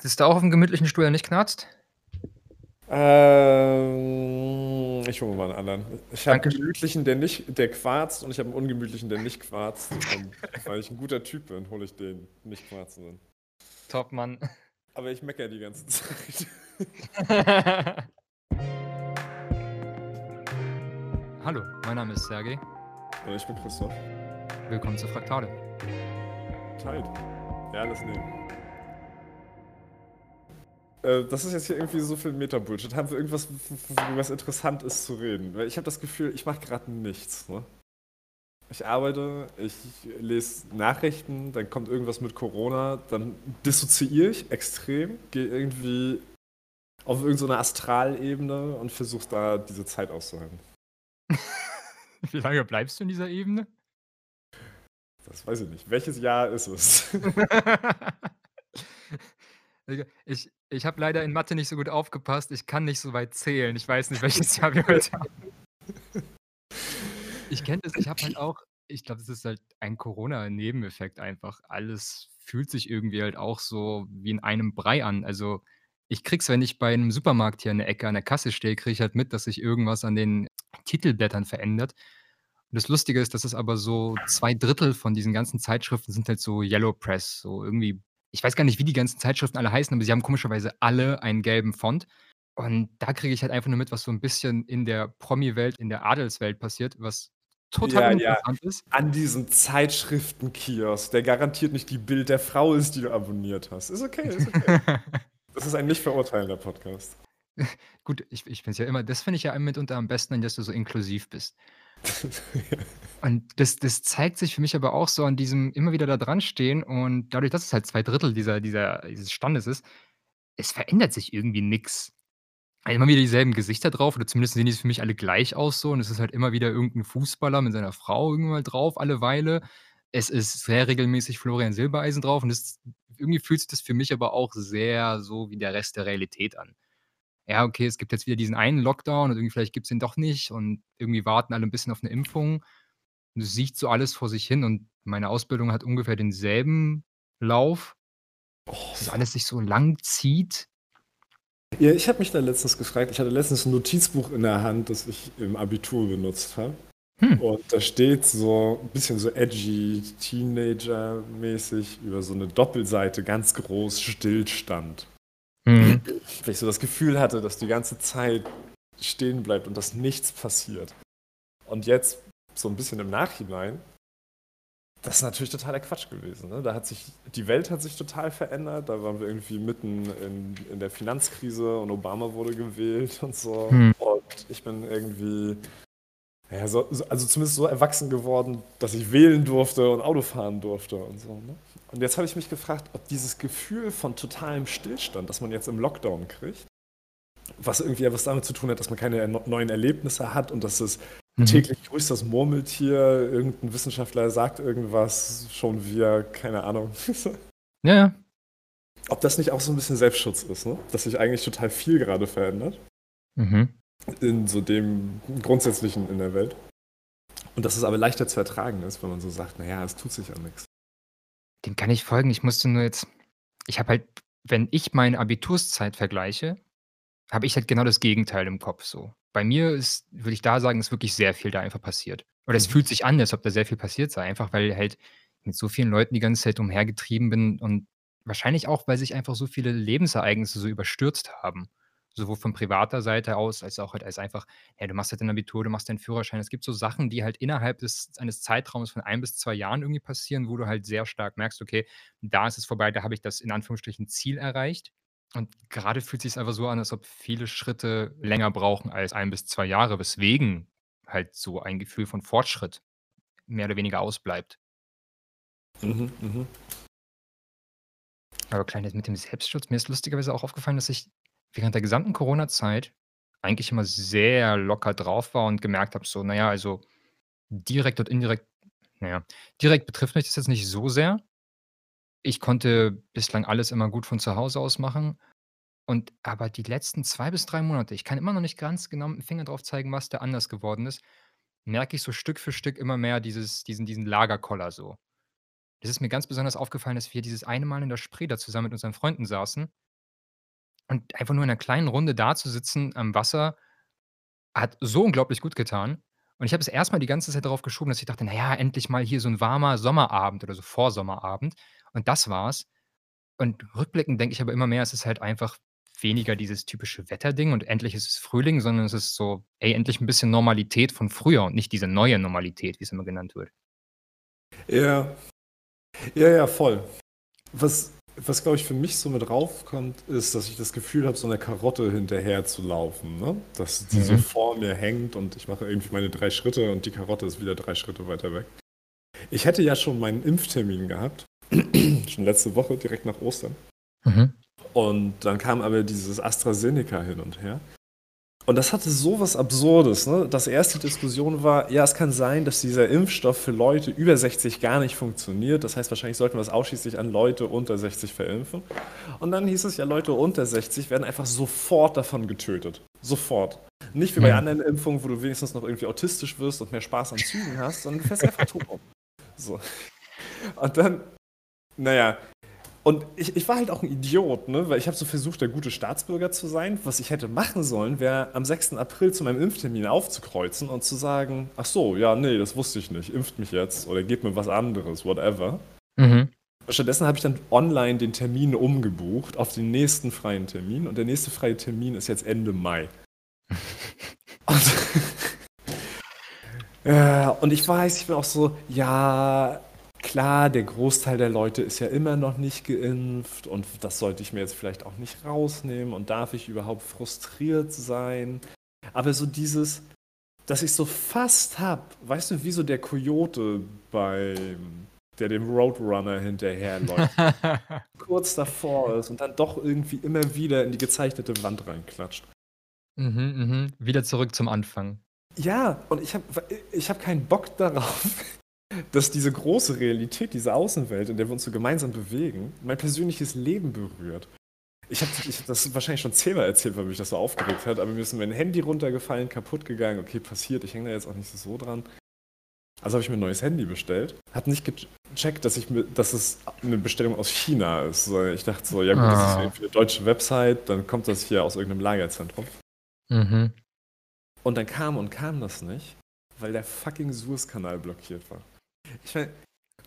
Sitzt du auch auf'm gemütlichen Stuhl, der nicht knarzt? Ähm, ich hole mal 'n anderen. Ich habe 'n Danke sch gemütlichen, der nicht der quarzt und ich habe 'n ungemütlichen, der nicht quarzt. Und weil ich 'n guter Typ bin, hole ich den nicht quarzenden. Top, Mann. Aber ich meckere die ganze Zeit. Hallo, mein Name ist Sergej. Und ich bin Christoph. Willkommen zu Fraktale. Tight. Ja, lass nehmen. Äh, das ist jetzt hier irgendwie so viel Meta-Bullshit. Haben wir irgendwas, was interessant ist zu reden? Weil ich habe das Gefühl, ich mache grad nichts, ne? Ich arbeite, ich lese Nachrichten, dann kommt irgendwas mit Corona, dann dissoziiere ich extrem, gehe irgendwie auf irgend so 'ne Astralebene und versuche da diese Zeit auszuhalten. Wie lange bleibst du in dieser Ebene? Das weiß ich nicht. Welches Jahr ist es? Ich ich habe leider in Mathe nicht so gut aufgepasst. Ich kann nicht so weit zählen. Ich weiß nicht, welches Jahr wir heute haben. Ich kenne das, ich habe halt auch ich glaube, das ist halt ein Corona-Nebeneffekt einfach. Alles fühlt sich irgendwie halt auch so wie in einem Brei an. Also, ich kriege es, wenn ich bei 'nem Supermarkt hier an der Ecke an der Kasse stehe, kriege ich halt mit, dass sich irgendwas an den Titelblättern verändert. Und das Lustige ist, dass es aber so 2/3 von diesen ganzen Zeitschriften sind halt so Yellow Press, so irgendwie ich weiß gar nicht, wie die ganzen Zeitschriften alle heißen, aber sie haben komischerweise alle einen gelben Font. Und da kriege ich halt einfach nur mit, was so 'n bisschen in der Promi-Welt, in der Adelswelt passiert, was total Ja, ja. uninteressant ist. An diesem Zeitschriftenkiosk, der garantiert nicht die Bild der Frau ist, die du abonniert hast. Ist okay, ist okay. Das ist ein nicht verurteilender Podcast. Gut, ich ich finde es ja immer das finde ich ja mitunter am besten, dass du so inklusiv bist. Und das das zeigt sich für mich aber auch so an diesem immer wieder da dranstehen und dadurch, dass es halt 2/3 dieser dieser dieses Standes ist, es verändert sich irgendwie nix. Immer wieder dieselben Gesichter drauf oder zumindest sehen die für mich alle gleich aus so und es ist halt immer wieder irgend 'n Fußballer mit seiner Frau irgendwann drauf alle Weile. Es ist sehr regelmäßig Florian Silbereisen drauf und das irgendwie fühlt sich das für mich aber auch sehr so wie der Rest der Realität an. Ja, okay, es gibt jetzt wieder diesen einen Lockdown und irgendwie vielleicht gibt's den doch nicht und irgendwie warten alle 'n bisschen auf 'ne Impfung. Und es siecht so alles vor sich hin und meine Ausbildung hat ungefähr denselben Lauf. Dass es alles sich so lang zieht. Ja, ich habe mich da letztens gefragt ich hatte letztens 'n Notizbuch in der Hand, das ich im Abitur benutzt habe. Hm. Und da steht so 'n bisschen so edgy, teenagermäßig über so 'ne Doppelseite ganz groß Stillstand. Weil ich so das Gefühl hatte, dass die ganze Zeit stehen bleibt und dass nichts passiert. Und jetzt so 'n bisschen im Nachhinein das ist natürlich totaler Quatsch gewesen, ne? Da hat sich die Welt hat sich total verändert. Da waren wir irgendwie mitten in in der Finanzkrise und Obama wurde gewählt und so. Mhm. Und ich bin irgendwie, ja, so so also zumindest so erwachsen geworden, dass ich wählen durfte und Auto fahren durfte und so, ne? Und jetzt habe ich mich gefragt, ob dieses Gefühl von totalem Stillstand, das man jetzt im Lockdown kriegt, was irgendwie etwas damit zu tun hat, dass man keine neuen Erlebnisse hat und dass es Mhm. täglich grüßt das Murmeltier, irgend 'n Wissenschaftler sagt irgendwas, schon wieder keine Ahnung. Ja, ja. Ob das nicht auch so 'n bisschen Selbstschutz ist, ne? Dass sich eigentlich total viel gerade verändert Mhm. In so dem Grundsätzlichen in der Welt. Und dass es aber leichter zu ertragen ist, wenn man so sagt: „Na ja, es tut sich ja nix.“ Dem kann ich folgen. Ich musste nur jetzt ich habe halt wenn ich meine Abiturszeit vergleiche, habe ich halt genau das Gegenteil im Kopf so. Bei mir ist würde ich da sagen, ist wirklich sehr viel da einfach passiert. Oder es Mhm. fühlt sich an, als ob da sehr viel passiert sei, einfach weil halt mit so vielen Leuten die ganze Zeit umhergetrieben bin und wahrscheinlich auch, weil sich einfach so viele Lebensereignisse so überstürzt haben. Sowohl von privater Seite aus als auch halt als einfach ja, du machst halt dein Abitur, du machst deinen Führerschein. Es gibt so Sachen, die halt innerhalb des eines Zeitraums von 1 bis 2 Jahren irgendwie passieren, wo du halt sehr stark merkst: „Okay, da ist es vorbei, da habe ich das in Anführungsstrichen Ziel erreicht.“ Und grade fühlt sich's einfach so an, als ob viele Schritte länger brauchen als 1 bis 2 Jahre, weswegen halt so ein Gefühl von Fortschritt mehr oder weniger ausbleibt. Mhm, mhm. Aber Kleines mit dem Selbstschutz mir ist lustigerweise auch aufgefallen, dass ich während der gesamten Corona-Zeit eigentlich immer sehr locker drauf war und gemerkt habe, so, na ja, also direkt und indirekt na ja, direkt betrifft mich das jetzt nicht so sehr. Ich konnte bislang alles immer gut von zu Hause aus machen und aber die letzten 2 bis 3 Monate, ich kann immer noch nicht ganz genau mit'm Finger drauf zeigen, was da anders geworden ist, merke ich so Stück für Stück immer mehr dieses diesen diesen Lagerkoller so. Es ist mir ganz besonders aufgefallen, dass wir dieses eine Mal in der Spree da zusammen mit unseren Freunden saßen Und einfach nur in 'ner kleinen Runde dazusitzen am Wasser hat so unglaublich gut getan. Und ich habe es erst mal die ganze Zeit darauf geschoben, dass ich dachte: „Na ja, endlich mal hier so 'n warmer Sommerabend oder so Vorsommerabend.“ Und das war's. Und rückblickend denke ich aber immer mehr, es ist halt einfach weniger dieses typische Wetterding und endlich ist es Frühling, sondern es ist so: „Ey, endlich 'n bisschen Normalität von früher und nicht diese neue Normalität“, wie's immer genannt wird. Ja. Ja, ja, voll. Was was, glaube ich, für mich so mit raufkommt, ist, dass ich das Gefühl habe, so 'ner Karotte hinterherzulaufen, ne? Dass die so Mhm. vor mir hängt und ich mache irgendwie meine 3 Schritte und die Karotte ist wieder 3 Schritte weiter weg. Ich hätte ja schon meinen Impftermin gehabt, schon letzte Woche, direkt nach Ostern. Mhm. Und dann kam aber dieses AstraZeneca hin und her. Und das hatte so was Absurdes, ne? Das erste Diskussion war: „Ja, es kann sein, dass dieser Impfstoff für Leute über 60 gar nicht funktioniert. Das heißt, wahrscheinlich sollten wir es ausschließlich an Leute unter 60 verimpfen.“ Und dann hieß es ja, Leute unter 60 werden einfach sofort davon getötet. Sofort. Nicht wie bei Mhm. anderen Impfungen, wo du wenigstens noch irgendwie autistisch wirst und mehr Spaß an Zügen hast, sondern du fällst einfach tot um. So. Und dann na ja. Und ich ich war halt auch 'n Idiot, ne, weil ich habe so versucht, der gute Staatsbürger zu sein. Was ich hätte machen sollen, wäre am 6. April zu meinem Impftermin aufzukreuzen und zu sagen: „Ach so, ja, ne, das wusste ich nicht. Impft mich jetzt oder gebt mir was anderes, whatever.“ Mhm. Stattdessen habe ich dann online den Termin umgebucht auf den nächsten freien Termin und der nächste freie Termin ist jetzt Ende Mai. Und Ja, und ich weiß, ich bin auch so: „Ja, klar, der Großteil der Leute ist ja immer noch nicht geimpft und das sollte ich mir jetzt vielleicht auch nicht rausnehmen und darf ich überhaupt frustriert sein?“ Aber so dieses, dass ich so fast habe, weißt du, wie so der Kojote beim der dem Roadrunner hinterherläuft, kurz davor ist und dann doch irgendwie immer wieder in die gezeichnete Wand reinklatscht. Mhm, mhm. Wieder zurück zum Anfang. Ja, und ich habe ich habe keinen Bock darauf, dass diese große Realität, diese Außenwelt, in der wir uns so gemeinsam bewegen, mein persönliches Leben berührt. Ich habe habe das wahrscheinlich schon zehnmal erzählt, weil mich das so aufgeregt hat, aber mir ist mein Handy runtergefallen, kaputt gegangen. Okay, passiert, ich hänge da jetzt auch nicht so dran. Also habe ich mir 'n neues Handy bestellt, habe nicht gecheckt, dass ich dass es 'ne Bestellung aus China ist, ich dachte so: „Ja gut, das ist Ah. irgendwie 'ne deutsche Website, dann kommt das hier aus irgend 'nem Lagerzentrum.“ Mhm. Und dann kam und kam das nicht, weil der fucking Suezkanal blockiert war. Ich meine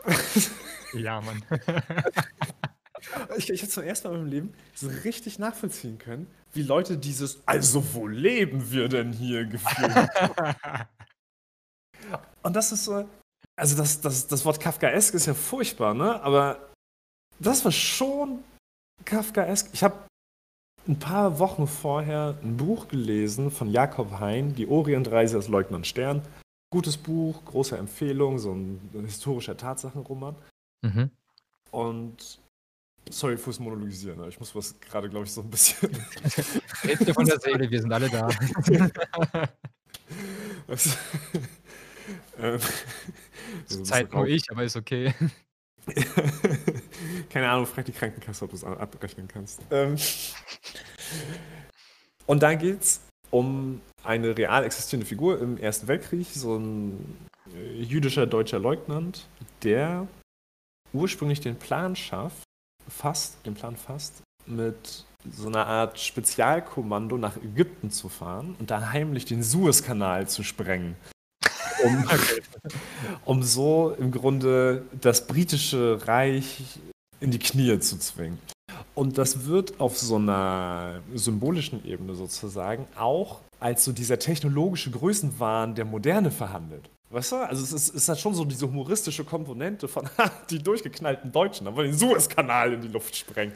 Ja, Mann. ich ich habe zum ersten Mal in meinem Leben so richtig nachvollziehen können, wie Leute dieses „Also, wo leben wir denn hier?“ Gefühl Und das ist so also das das das Wort kafkaesk ist ja furchtbar, ne? Aber das war schon kafkaesk. Ich habe 'n paar Wochen vorher 'n Buch gelesen von Jakob Hein, „Die Orientreise des Leutnant Stern“. Gutes Buch, große Empfehlung, so 'n historischer Tatsachenroman. Mhm. Und sorry fürs Monologisieren, aber ich muss was grade, glaube ich, so 'n bisschen dir von der Seele, wir sind alle da. Was ähm, Zurzeit nur ich, aber ist okay. Keine Ahnung, frag die Krankenkasse, ob du's a abrechnen kannst. Ähm, und da geht's um eine real existierende Figur im Ersten Weltkrieg, so 'n, äh, jüdischer deutscher Leutnant, der ursprünglich den Plan schafft fasst den Plan fasst, mit so 'ner Art Spezialkommando nach Ägypten zu fahren und da heimlich den Suezkanal zu sprengen. Um Okay. um so im Grunde das britische Reich in die Knie zu zwingen. Und das wird auf so 'ner symbolischen Ebene sozusagen auch als so dieser technologische Größenwahn der Moderne verhandelt. Weißt du? Also, es ist es hat schon so diese humoristische Komponente von: „Ha, die durchgeknallten Deutschen, wollen den Suezkanal in die Luft sprengen.“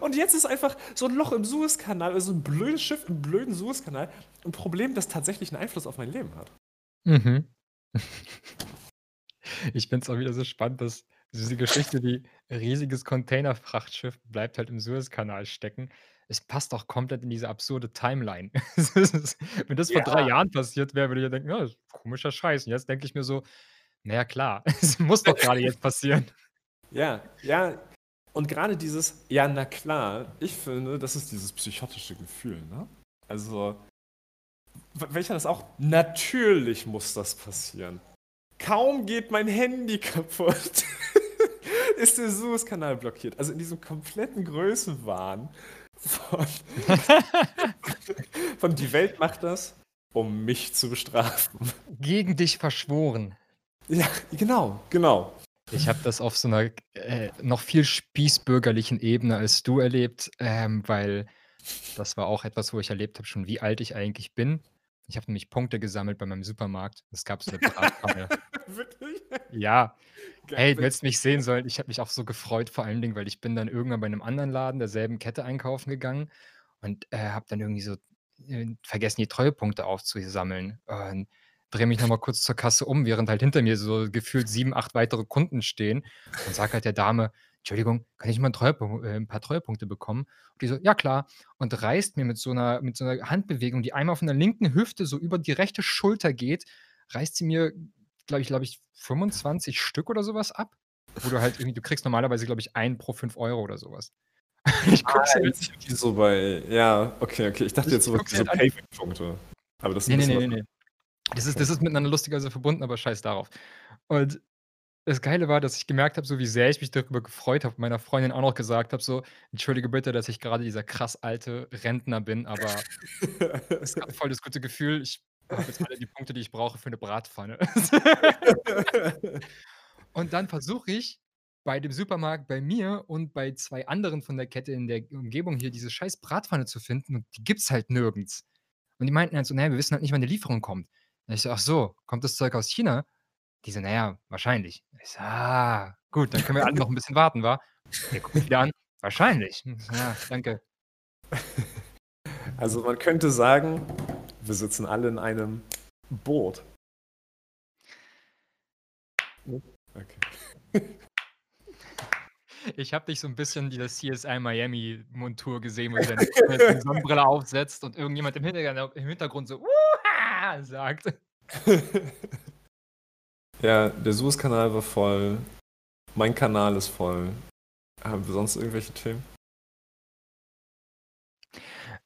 Und jetzt ist einfach so 'n Loch im Suezkanal, also 'n blödes Schiff im blöden Suezkanal 'n Problem, das tatsächlich 'n Einfluss auf mein Leben hat. Mhm. Ich finde es auch wieder so spannend, dass diese Geschichte wie riesiges Containerfrachtschiff bleibt halt im Suezkanal stecken. Es passt auch komplett in diese absurde Timeline. Es ist wenn das vor 3 Ja. Jahren passiert wäre, würde ich ja denken: „Ja, ist komischer Scheiß.“ Und jetzt denke ich mir so: „Na ja, klar, es muss doch grade jetzt passieren.“ Ja, ja. Und grade dieses: „Ja, na klar“, ich finde, das ist dieses psychotische Gefühl, ne? Also, w welcher das auch natürlich muss das passieren. Kaum geht mein Handy kaputt, ist der Suezkanal blockiert. Also, in diesem kompletten Größenwahn von, von die Welt macht das, um mich zu bestrafen. Gegen dich verschworen. Ja, genau, genau. Ich habe das auf so einer äh, noch viel spießbürgerlichen Ebene als du erlebt, ähm, weil das war auch etwas, wo ich erlebt habe schon, wie alt ich eigentlich bin. Ich habe nämlich Punkte gesammelt bei meinem Supermarkt. Es gab so 'ne Bratpfanne. Wirklich? Ja. Geil, Hey, du wenn hättest mich sehen sollen. Ich habe mich auch so gefreut, vor allen Dingen, weil ich bin dann irgendwann bei 'nem anderen Laden derselben Kette einkaufen gegangen und, äh, habe dann irgendwie so, äh, vergessen, die Treuepunkte aufzusammeln und drehe mich noch mal kurz zur Kasse um, während halt hinter mir so gefühlt 7, 8 weitere Kunden stehen und sage halt der Dame: „Entschuldigung, kann ich mal äh, 'n paar Treuepunkte bekommen?“ Und die so: „Ja klar.“ Und reißt mir mit so 'ner mit so 'ner Handbewegung, die einmal von der linken Hüfte so über die rechte Schulter geht, reißt sie mir, glaube ich glaube ich, 25 Stück oder so was ab, wo du halt irgendwie du kriegst normalerweise, glaube ich, einen pro 5 € oder so was. Ich Ah, gucke sie halt jetzt so bei ja, okay, okay. Ich dachte Ich jetzt so wie sie so halt an. Payback-Punkte. Aber das ist 'n Ne, ne, bisschen ne, ne, was ne. Das ist das ist miteinander lustigerweise verbunden, aber scheiß darauf. Und das Geile war, dass ich gemerkt habe, so wie sehr ich mich darüber gefreut habe, meiner Freundin auch noch gesagt habe, so: „Entschuldige bitte, dass ich grade dieser krass alte Rentner bin, aber es gab voll das gute Gefühl, ich habe jetzt alle die Punkte, die ich brauche für 'ne Bratpfanne.“ Und dann versuche ich bei dem Supermarkt bei mir und bei 2 anderen von der Kette in der Umgebung hier diese scheiß Bratpfanne zu finden und die gibt's halt nirgends. Und die meinten halt so: „Na ja, wir wissen halt nicht, wann die Lieferung kommt.“ Und ich so: „Ach so, kommt das Zeug aus China?“ Die so: „Na ja, wahrscheinlich.“ Ich so: „Ah, gut, dann können wir alle noch 'n bisschen warten, wa?“ Der guckt wieder an: „Wahrscheinlich.“ Hm, ja, danke. Also, man könnte sagen, wir sitzen alle in einem Boot. Ne? Okay. Ich habe dich so 'n bisschen dieser CSI Miami Montur gesehen, wo der die Sonnenbrille aufsetzt und irgendjemand im Hintergan im Hintergrund so: „Wuha“ sagt. Ja, der Suezkanal war voll. Mein Kanal ist voll. Haben wir sonst irgendwelche Themen?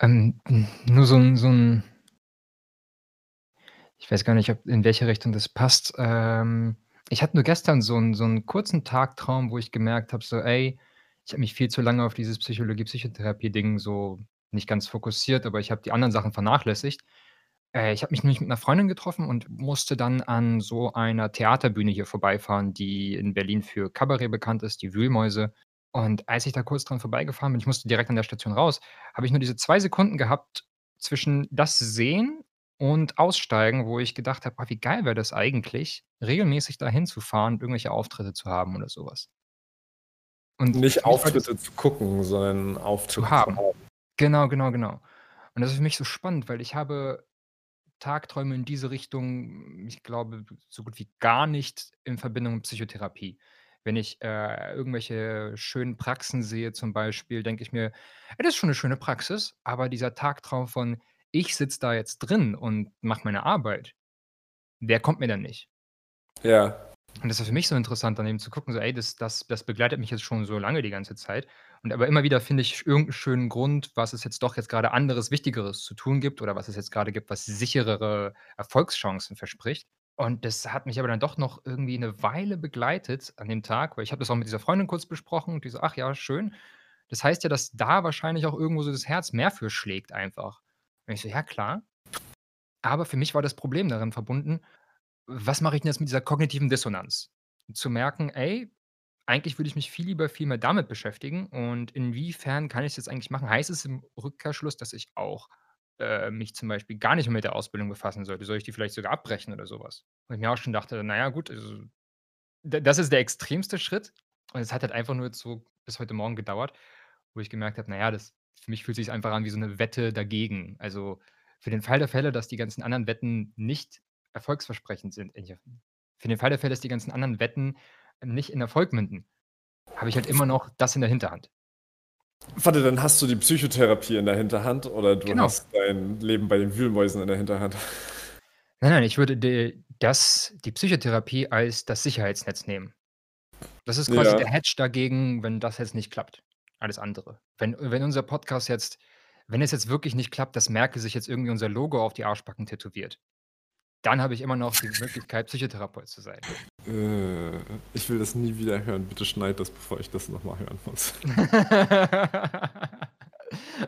Ähm, hm, nur so 'n so 'n ich weiß gar nicht, ob in welche Richtung das passt. Ähm, ich hatte nur gestern so 'n so 'n kurzen Tagtraum, wo ich gemerkt habe, so: „Ey, ich habe mich viel zu lange auf dieses Psychologie-Psychotherapie-Ding so nicht ganz fokussiert, aber ich habe die anderen Sachen vernachlässigt.“ Äh, ich habe mich nämlich mit 'ner Freundin getroffen und musste dann an so einer Theaterbühne hier vorbeifahren, die in Berlin für Kabarett bekannt ist, die Wühlmäuse. Und als ich da kurz dran vorbeigefahren bin ich musste direkt an der Station raus, habe ich nur diese 2 Sekunden gehabt zwischen das Sehen und Aussteigen, wo ich gedacht habe: „Ah, wie geil wäre das eigentlich, regelmäßig da hinzufahren und irgendwelche Auftritte zu haben oder so was.“ Und Nicht für mich war das Auftritte zu gucken, sondern Auftritte zu zu haben. haben. Genau, genau, genau. Und das ist für mich so spannend, weil ich habe Tagträume in diese Richtung, ich glaube, so gut wie gar nicht in Verbindung mit Psychotherapie. Wenn ich, äh, irgendwelche schönen Praxen sehe zum Beispiel, denke ich mir: „Ja, das ist schon 'ne schöne Praxis“, aber dieser Tagtraum von: „Ich sitze da jetzt drin und mache meine Arbeit“, der kommt mir dann nicht. Ja. Und das ist für mich so interessant, dann eben zu gucken, so: „Ey, das das das begleitet mich jetzt schon so lange die ganze Zeit.“ Und aber immer wieder finde ich irgend 'n schönen Grund, was es jetzt doch jetzt grade anderes, Wichtigeres zu tun gibt oder was es jetzt grade gibt, was sicherere Erfolgschancen verspricht. Und das hat mich aber dann doch noch irgendwie 'ne Weile begleitet an dem Tag, weil ich habe das auch mit dieser Freundin kurz besprochen und die so: „Ach ja, schön. Das heißt ja, dass da wahrscheinlich auch irgendwo so das Herz mehr für schlägt einfach.“ Und ich so: „Ja, klar.“ Aber für mich war das Problem darin verbunden: Was mache ich denn jetzt mit dieser kognitiven Dissonanz? Zu merken: „Ey, eigentlich würde ich mich viel lieber viel mehr damit beschäftigen und inwiefern kann ich's jetzt eigentlich machen?“ Heißt es im Rückkehrschluss, dass ich auch, äh, mich zum Beispiel gar nicht mehr mit der Ausbildung befassen sollte? Soll ich die vielleicht sogar abbrechen oder so was? Wo ich mir auch schon dachte: „Na ja, gut, also, das ist der extremste Schritt.“ Und es hat halt einfach nur so bis heute Morgen gedauert, wo ich gemerkt habe: „Na ja, das für mich fühlt sich's einfach an wie so 'ne Wette dagegen.“ Also, für den Fall der Fälle, dass die ganzen anderen Wetten nicht erfolgsversprechend sind für den Fall der Fälle, dass die ganzen anderen Wetten nicht in Erfolg münden, habe ich halt immer noch das in der Hinterhand. Warte, dann hast du die Psychotherapie in der Hinterhand oder du Genau. hast dein Leben bei den Wühlmäusen in der Hinterhand? Nein, nein, ich würde de das die Psychotherapie als das Sicherheitsnetz nehmen. Das ist quasi Ja. der Hedge dagegen, wenn das jetzt nicht klappt, alles andere. Wenn wenn unser Podcast jetzt wenn es jetzt wirklich nicht klappt, dass Merkel sich jetzt irgendwie unser Logo auf die Arschbacken tätowiert, dann habe ich immer noch die Möglichkeit, Psychotherapeut zu sein. Äh, ich will das nie wieder hören. Bitte schneid das, bevor ich das noch mal hören muss.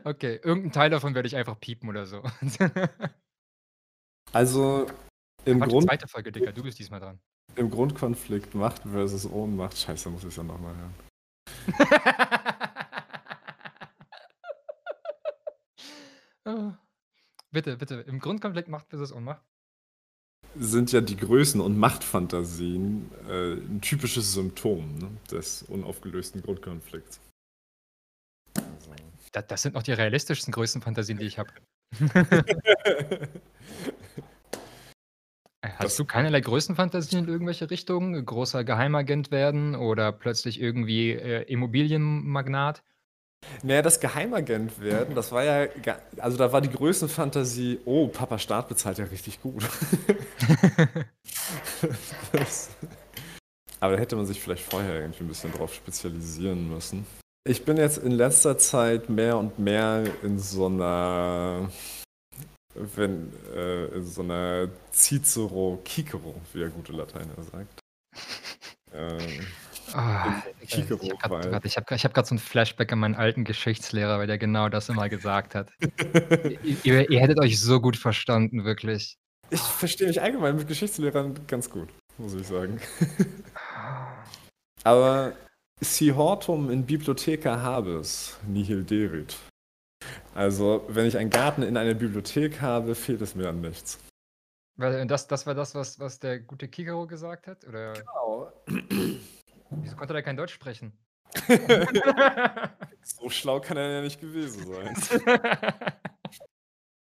Okay, irgend Teil davon werde ich einfach piepen oder so. Also, im Quatsch, Grund 2. Folge, Digga, du bist diesmal dran. im Grundkonflikt Macht versus Ohnmacht scheiße, muss ich's ja noch mal hören. Ah. Bitte, bitte, im Grundkonflikt Macht versus Ohnmacht? Sind ja die Größen und Machtfantasien, äh, 'n typisches Symptom, ne, des unaufgelösten Grundkonflikts. Also Da das sind noch die realistischsten Größenfantasien, die ich habe. Äh, hast Das du keinerlei Größenfantasien in irgendwelche Richtungen? Großer Geheimagent werden oder plötzlich irgendwie, äh, Immobilienmagnat? Na ja, das Geheimagent werden, das war ja also, da war die Größenfantasie: „Oh, Papa Staat bezahlt ja richtig gut.“ Das aber da hätte man sich vielleicht vorher irgendwie 'n bisschen drauf spezialisieren müssen. Ich bin jetzt in letzter Zeit mehr und mehr in so 'ner wenn äh, in so 'ner Cicero Cicero, wie der gute Lateiner sagt. Ähm, Ah, Digga, so 'nem ich habe ich habe grad so 'n Flashback an meinen alten Geschichtslehrer, weil der genau das immer gesagt hat. I ihr ihr hättet euch so gut verstanden, wirklich. Ich verstehe mich allgemein mit Geschichtslehrern ganz gut, muss ich sagen. Aber si hortum in bibliotheca habes, nihil derit. Also, wenn ich einen Garten in einer Bibliothek habe, fehlt es mir an nichts. Weil das das war das, was was der gute Cicero gesagt hat, oder? Genau. Wieso konnte der kein Deutsch sprechen? So schlau kann er ja nicht gewesen sein.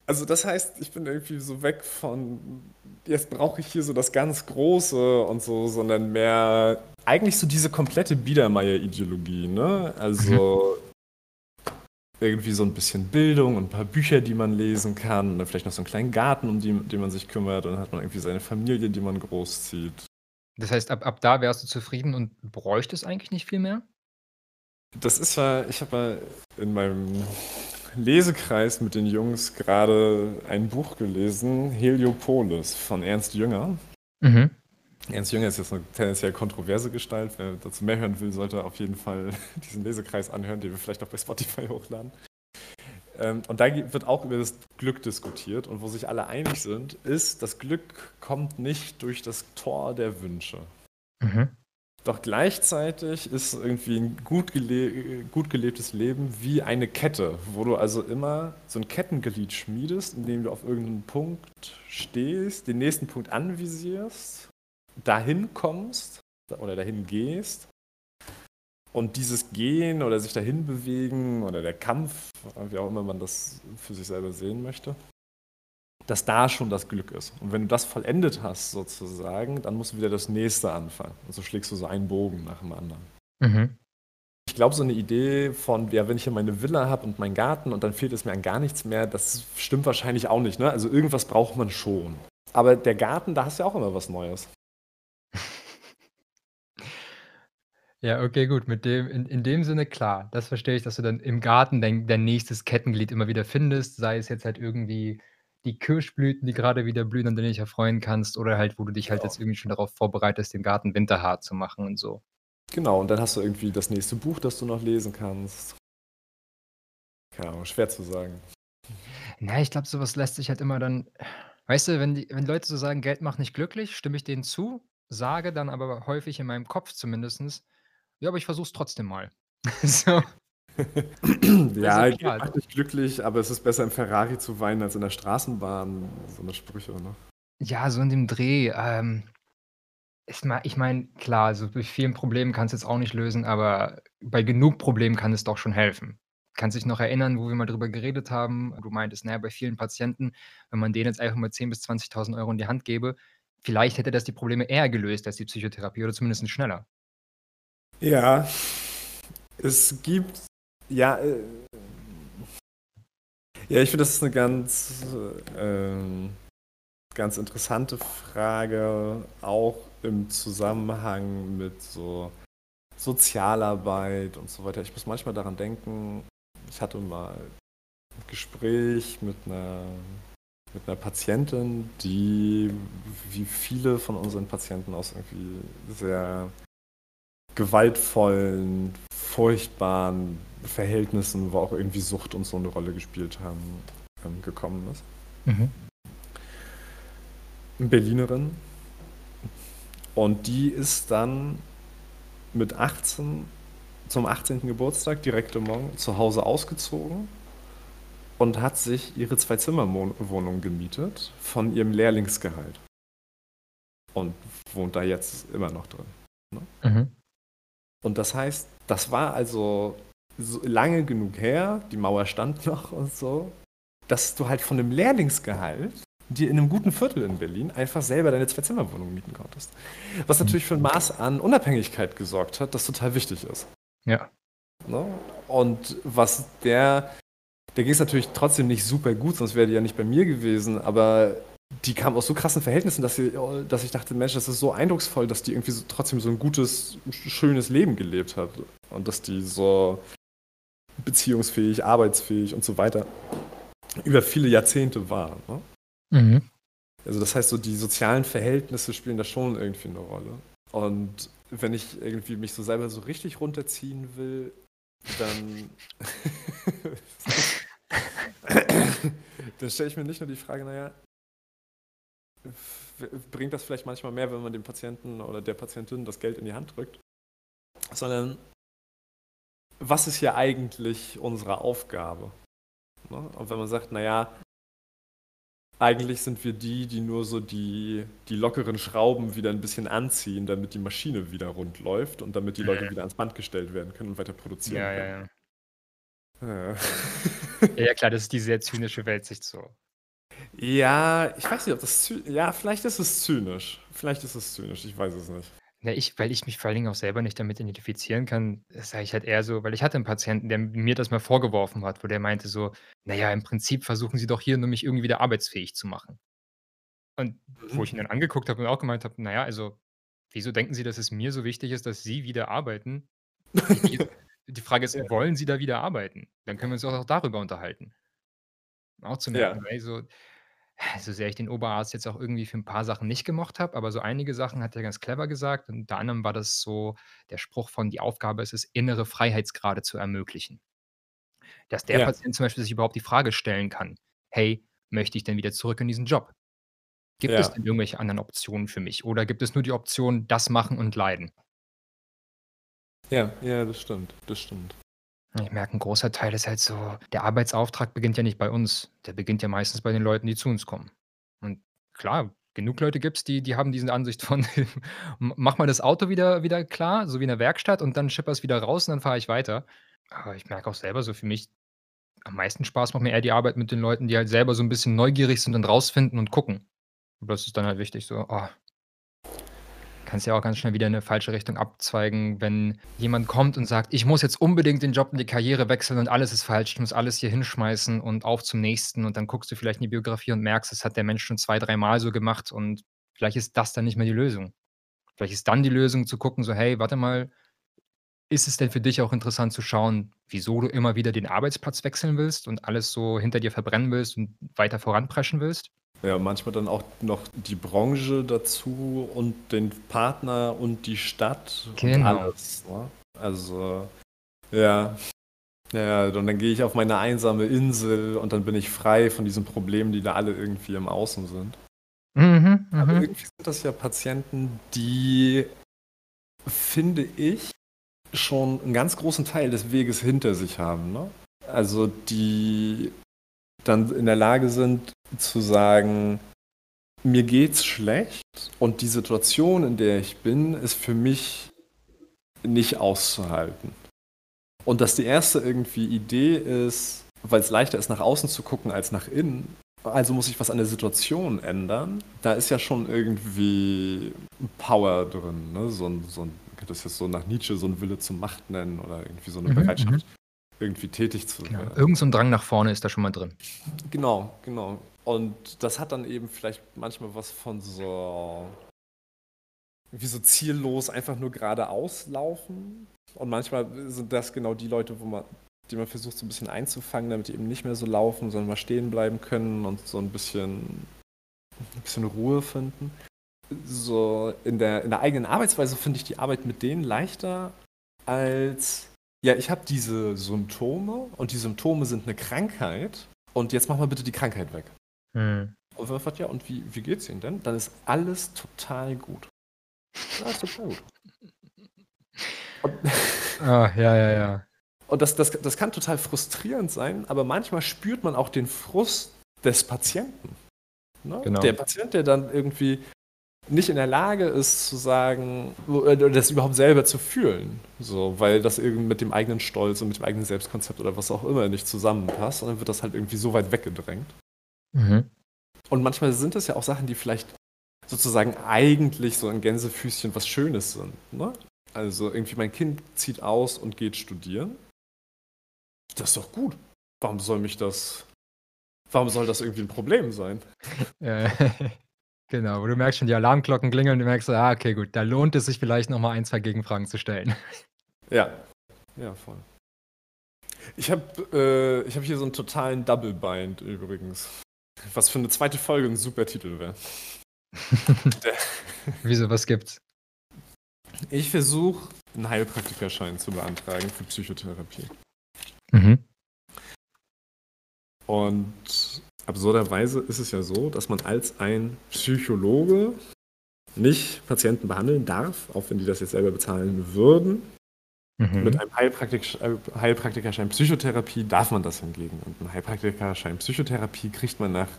Also, das heißt, ich bin irgendwie so weg von: „Jetzt brauche ich hier so das ganz Große und so“, sondern mehr eigentlich so diese komplette Biedermeier-Ideologie, ne? Mhm. Also irgendwie so 'n bisschen Bildung und 'n paar Bücher, die man lesen kann und dann vielleicht noch so 'n kleinen Garten, um die den man sich kümmert und dann hat man irgendwie seine Familie, die man großzieht. Das heißt, ab ab da wärst du zufrieden und bräuchtest eigentlich nicht viel mehr? Das ist ja ich habe ja in meinem Lesekreis mit den Jungs grade ein Buch gelesen, Heliopolis von Ernst Jünger. Mhm. Ernst Jünger ist jetzt 'ne tendenziell kontroverse Gestalt. Wer dazu mehr hören will, sollte auf jeden Fall diesen Lesekreis anhören, den wir vielleicht auch bei Spotify hochladen. Ähm, und da wird auch über das Glück diskutiert und wo sich alle einig sind, ist, das Glück kommt nicht durch das Tor der Wünsche. Mhm. Doch gleichzeitig ist irgendwie 'n gut gele gut gelebtes Leben wie eine Kette, wo du also immer so 'n Kettenglied schmiedest, indem du auf irgend 'nem Punkt stehst, den nächsten Punkt anvisierst, dahin kommst oder dahin gehst. Und dieses Gehen oder sich dahin bewegen oder der Kampf, wie auch immer man das für sich selber sehen möchte, dass da schon das Glück ist. Und wenn du das vollendet hast sozusagen, dann musst du wieder das Nächste anfangen. Und so schlägst du so einen Bogen nach dem anderen. Mhm. Ich glaube, so 'ne Idee von: „Ja, wenn ich hier meine Villa habe und meinen Garten und dann fehlt es mir an gar nichts mehr“, das stimmt wahrscheinlich auch nicht, ne? Also, irgendwas braucht man schon. Aber der Garten, da hast du ja auch immer was Neues. Ja, okay, gut. Mit dem in in dem Sinne klar. Das verstehe ich, dass du dann im Garten dein dein nächstes Kettenglied immer wieder findest, sei es jetzt halt irgendwie die Kirschblüten, die grade wieder blühen, an denen du dich erfreuen kannst, oder halt, wo du dich halt Genau. jetzt irgendwie schon darauf vorbereitest, den Garten winterhart zu machen und so. Genau, und dann hast du irgendwie das nächste Buch, das du noch lesen kannst. Keine Ahnung, schwer zu sagen. Na, ich glaube, so was lässt sich halt immer dann weißt du, wenn die wenn Leute so sagen: „Geld macht nicht glücklich“, stimme ich denen zu, sage dann aber häufig in meinem Kopf zumindestens: „Ja, aber ich versuche es trotzdem mal.“ So. Also Ja, Geld klar. macht nicht glücklich, aber es ist besser, im Ferrari zu weinen als in der Straßenbahn, so 'ne Sprüche, ne? Ja, so in dem Dreh. Ähm, ich mei ich meine, klar, also durch vielen Problemen kannst du es auch nicht lösen, aber bei genug Problemen kann es doch schon helfen. Kannst dich noch erinnern, wo wir mal drüber geredet haben, du meintest, na ja, bei vielen Patienten, wenn man denen jetzt einfach mal 10 bis 20.000 € in die Hand gäbe, vielleicht hätte das die Probleme eher gelöst als die Psychotherapie oder zumindest schneller. Ja. Es gibt ja, äh ja, ich finde, das ist 'ne ganz, ähm ganz interessante Frage, auch im Zusammenhang mit so Sozialarbeit und so weiter. Ich muss manchmal daran denken, ich hatte mal 'n Gespräch mit 'ner mit 'ner Patientin, die wie viele von unseren Patienten aus irgendwie sehr gewaltvollen, furchtbaren Verhältnissen, wo auch irgendwie Sucht und so eine Rolle gespielt haben, ähm, gekommen ist. Mhm. Berlinerin. Und die ist dann mit 18 zum 18. Geburtstag direkt im Morgen zu Hause ausgezogen und hat sich ihre Zwei-Zimmer-Wohnung gemietet von ihrem Lehrlingsgehalt. Und wohnt da jetzt immer noch drin. Ne? Mhm. Und das heißt, das war also so lange genug her, die Mauer stand noch und so, dass du halt von dem Lehrlingsgehalt dir in einem guten Viertel in Berlin einfach selber deine Zwei-Zimmer-Wohnung mieten konntest. Was natürlich für ein Maß an Unabhängigkeit gesorgt hat, das total wichtig ist. Ja. Ne? Und was der, der ging es natürlich trotzdem nicht super gut, sonst wäre die ja nicht bei mir gewesen, aber die kam aus so krassen Verhältnissen, dass, sie, dass ich dachte, Mensch, das ist so eindrucksvoll, dass die irgendwie so, trotzdem so ein gutes, schönes Leben gelebt hat. Und dass die so beziehungsfähig, arbeitsfähig und so weiter über viele Jahrzehnte war. Ne? Mhm. Also das heißt, so die sozialen Verhältnisse spielen da schon irgendwie eine Rolle. Und wenn ich irgendwie mich so selber so richtig runterziehen will, dann, dann stelle ich mir nicht nur die Frage, naja, bringt das vielleicht manchmal mehr, wenn man dem Patienten oder der Patientin das Geld in die Hand drückt, sondern was ist hier eigentlich unsere Aufgabe? Ne? Und wenn man sagt, naja, eigentlich sind wir die, die nur so die, die lockeren Schrauben wieder ein bisschen anziehen, damit die Maschine wieder rund läuft und damit die Leute wieder ans Band gestellt werden können und weiter produzieren ja, können. Ja, ja. Ja. ja, klar, das ist die sehr zynische Weltsicht so. Ja, ich weiß nicht, ob das ja, vielleicht ist es zynisch. Vielleicht ist es zynisch, ich weiß es nicht. Ne, ich weil ich mich vor allen Dingen auch selber nicht damit identifizieren kann, sage ich halt eher so weil ich hatte einen Patienten, der mir das mal vorgeworfen hat, wo der meinte so: „Na ja, im Prinzip versuchen Sie doch hier nur mich irgendwie wieder arbeitsfähig zu machen.“ Und wo ich ihn dann angeguckt habe und auch gemeint habe: „Na ja, also, wieso denken Sie, dass es mir so wichtig ist, dass Sie wieder arbeiten?“ Die Frage ist, Ja. wollen Sie da wieder arbeiten? Dann können wir uns auch darüber unterhalten. Auch zu merken, Ja. ey, so sehr ich den Oberarzt jetzt auch irgendwie für 'n paar Sachen nicht gemocht habe, aber so einige Sachen hat er ganz clever gesagt. Und unter anderem war das so der Spruch von: „Die Aufgabe ist es, innere Freiheitsgrade zu ermöglichen.“ Dass der Ja. Patient zum Beispiel sich überhaupt die Frage stellen kann: „Hey, möchte ich denn wieder zurück in diesen Job? Gibt es Ja. denn irgendwelche anderen Optionen für mich oder gibt es nur die Option, das machen und leiden?“ Ja, ja, das stimmt, das stimmt. Ich merke, 'n großer Teil ist halt so der Arbeitsauftrag beginnt ja nicht bei uns. Der beginnt ja meistens bei den Leuten, die zu uns kommen. Und klar, genug Leute gibt's, die die haben diese Ansicht von: „M mach mal das Auto wieder wieder klar, so wie in der Werkstatt und dann schipper's wieder raus und dann fahre ich weiter.“ Aber ich merke auch selber so für mich, am meisten Spaß macht mir eher die Arbeit mit den Leuten, die halt selber so 'n bisschen neugierig sind und rausfinden und gucken. Und das ist dann halt wichtig so, oh kannst ja auch ganz schnell wieder in 'ne falsche Richtung abzweigen, wenn jemand kommt und sagt: „Ich muss jetzt unbedingt den Job und die Karriere wechseln und alles ist falsch. Ich muss alles hier hinschmeißen und auf zum Nächsten.“ Und dann guckst du vielleicht in die Biografie und merkst, das hat der Mensch schon zwei, dreimal so gemacht und vielleicht ist das dann nicht mehr die Lösung. Vielleicht ist dann die Lösung zu gucken so: „Hey, warte mal, ist es denn für dich auch interessant zu schauen, wieso du immer wieder den Arbeitsplatz wechseln willst und alles so hinter dir verbrennen willst und weiter voranpreschen willst?“ Ja, manchmal dann auch noch die Branche dazu und den Partner und die Stadt und Genau. alles, ne? Also, ja. Ja, und dann gehe ich auf meine einsame Insel und dann bin ich frei von diesen Problemen, die da alle irgendwie im Außen sind. Mhm, Aber mhm. irgendwie sind das ja Patienten, die, finde ich, schon 'n ganz großen Teil des Weges hinter sich haben, ne? Also, die dann in der Lage sind zu sagen: „Mir geht's schlecht und die Situation, in der ich bin, ist für mich nicht auszuhalten.“ Und dass die erste irgendwie Idee ist, weil's leichter ist, nach außen zu gucken als nach innen, also muss ich was an der Situation ändern. Da ist ja schon irgendwie Power drin, ne? So 'n so 'n man könnte das jetzt so nach Nietzsche so 'n Wille zur Macht nennen oder irgendwie so 'ne Mhm, Bereitschaft, mhm. Irgendwie tätig zu Genau. werden. Irgend so 'n Drang nach vorne ist da schon mal drin. Genau, genau. Und das hat dann eben vielleicht manchmal was von so wie so ziellos einfach nur geradeaus laufen. Und manchmal sind das genau die Leute, wo man die man versucht, so 'n bisschen einzufangen, damit die eben nicht mehr so laufen, sondern mal stehen bleiben können und so 'n bisschen 'n bisschen Ruhe finden. So in der in der eigenen Arbeitsweise finde ich die Arbeit mit denen leichter als ja, ich habe diese Symptome und die Symptome sind eine Krankheit und jetzt mach mal bitte die Krankheit weg. Mhm. Und wenn man fragt, ja, und wie, wie geht's Ihnen denn? Dann ist alles total gut. Alles total gut. Und, Ah, ja, ja, ja. und das, das, das kann total frustrierend sein, aber manchmal spürt man auch den Frust des Patienten. Ne? Genau. Der Patient, der dann irgendwie nicht in der Lage ist zu sagen, oder das überhaupt selber zu fühlen. So, weil das irgendwie mit dem eigenen Stolz und mit dem eigenen Selbstkonzept oder was auch immer nicht zusammenpasst. Und dann wird das halt irgendwie so weit weggedrängt. Mhm. Und manchmal sind es ja auch Sachen, die vielleicht sozusagen eigentlich so ein Gänsefüßchen was Schönes sind. Ne? Also irgendwie mein Kind zieht aus und geht studieren. Das ist doch gut. Warum soll mich das, warum soll das irgendwie ein Problem sein? Ja, genau, wo du merkst schon, die Alarmglocken klingeln und du merkst so, ah, okay, gut, da lohnt es sich vielleicht noch mal ein, 2 Gegenfragen zu stellen. Ja, ja, voll. Ich habe äh, ich hab hier so einen totalen Double Bind übrigens. Was für eine zweite Folge ein super Titel wäre. Wieso, was gibt's? Ich versuche, einen Heilpraktikerschein zu beantragen für Psychotherapie. Mhm. Und absurderweise ist es ja so, dass man als ein Psychologe nicht Patienten behandeln darf, auch wenn die das jetzt selber bezahlen würden. Mhm. Mit einem Heilpraktik äh, Heilpraktikerschein Psychotherapie darf man das hingegen. Und einen Heilpraktikerschein Psychotherapie kriegt man nach,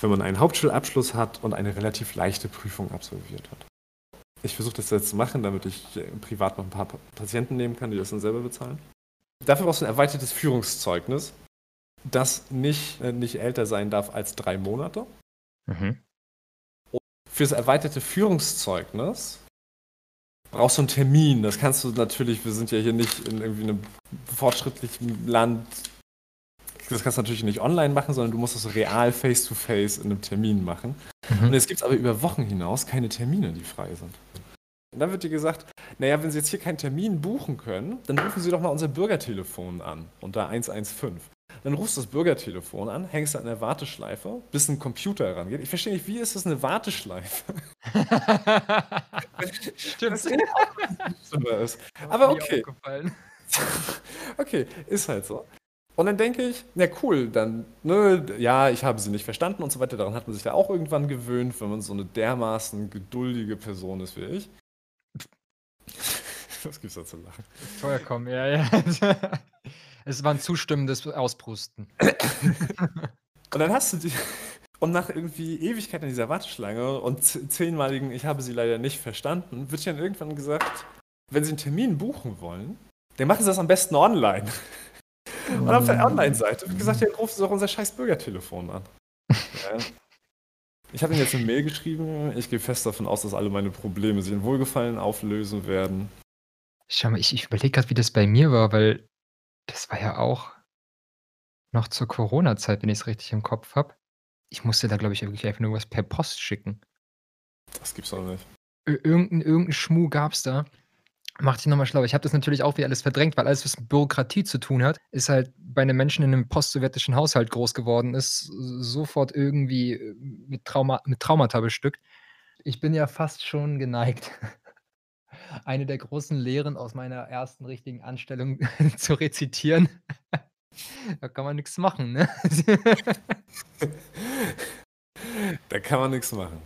wenn man einen Hauptschulabschluss hat und eine relativ leichte Prüfung absolviert hat. Ich versuche das jetzt zu machen, damit ich äh, privat noch ein paar Pa- Patienten nehmen kann, die das dann selber bezahlen. Dafür brauchst du ein erweitertes Führungszeugnis, das nicht, äh, nicht älter sein darf als drei Monate. Mhm. Fürs erweiterte Führungszeugnis brauchst du einen Termin. Das kannst du natürlich, wir sind ja hier nicht in irgendwie einem fortschrittlichen Land. Das kannst du natürlich nicht online machen, sondern du musst das real face-to-face in einem Termin machen. Mhm. Und jetzt gibt es aber über Wochen hinaus keine Termine, die frei sind. Und dann wird dir gesagt, naja, wenn Sie jetzt hier keinen Termin buchen können, dann rufen Sie doch mal unser Bürgertelefon an unter 115. Dann rufst du das Bürgertelefon an, hängst da in der Warteschleife, bis ein Computer rangeht. Ich verstehe nicht, wie ist das eine Warteschleife? Stimmt. Ist. Aber okay. Okay, ist halt so. Und dann denke ich, na cool, dann, ne, ja, ich habe sie nicht verstanden und so weiter. Daran hat man sich ja auch irgendwann gewöhnt, wenn man so eine dermaßen geduldige Person ist wie ich. Was gibt's da zu lachen? Vollkommen, ja, ja. Es war ein zustimmendes Ausprusten. Und dann hast du die. Und nach irgendwie Ewigkeit in dieser Warteschlange und zehnmaligen, ich habe sie leider nicht verstanden, wird ja dann irgendwann gesagt, wenn Sie einen Termin buchen wollen, dann machen Sie das am besten online. Und auf der Online-Seite wird gesagt, ja, rufen Sie doch unser scheiß Bürgertelefon an. Ja. Ich habe Ihnen jetzt eine Mail geschrieben. Ich gehe fest davon aus, dass alle meine Probleme sich in Wohlgefallen auflösen werden. Schau mal, ich, ich überlege gerade, wie das bei mir war, weil das war ja auch noch zur Corona-Zeit, wenn ich es richtig im Kopf habe. Ich musste da, glaube ich, wirklich einfach nur was per Post schicken. Das gibt's doch nicht. Ir irgendein Schmuh gab's da. Mach dich noch mal schlau. Ich habe das natürlich auch wieder alles verdrängt, weil alles, was mit Bürokratie zu tun hat, ist halt bei einem Menschen in 'nem postsowjetischen Haushalt groß geworden ist, sofort irgendwie, äh, mit Trauma mit Traumata bestückt. Ich bin ja fast schon geneigt, eine der großen Lehren aus meiner ersten richtigen Anstellung zu rezitieren. Da kann man nix machen, ne? Da kann man nichts machen.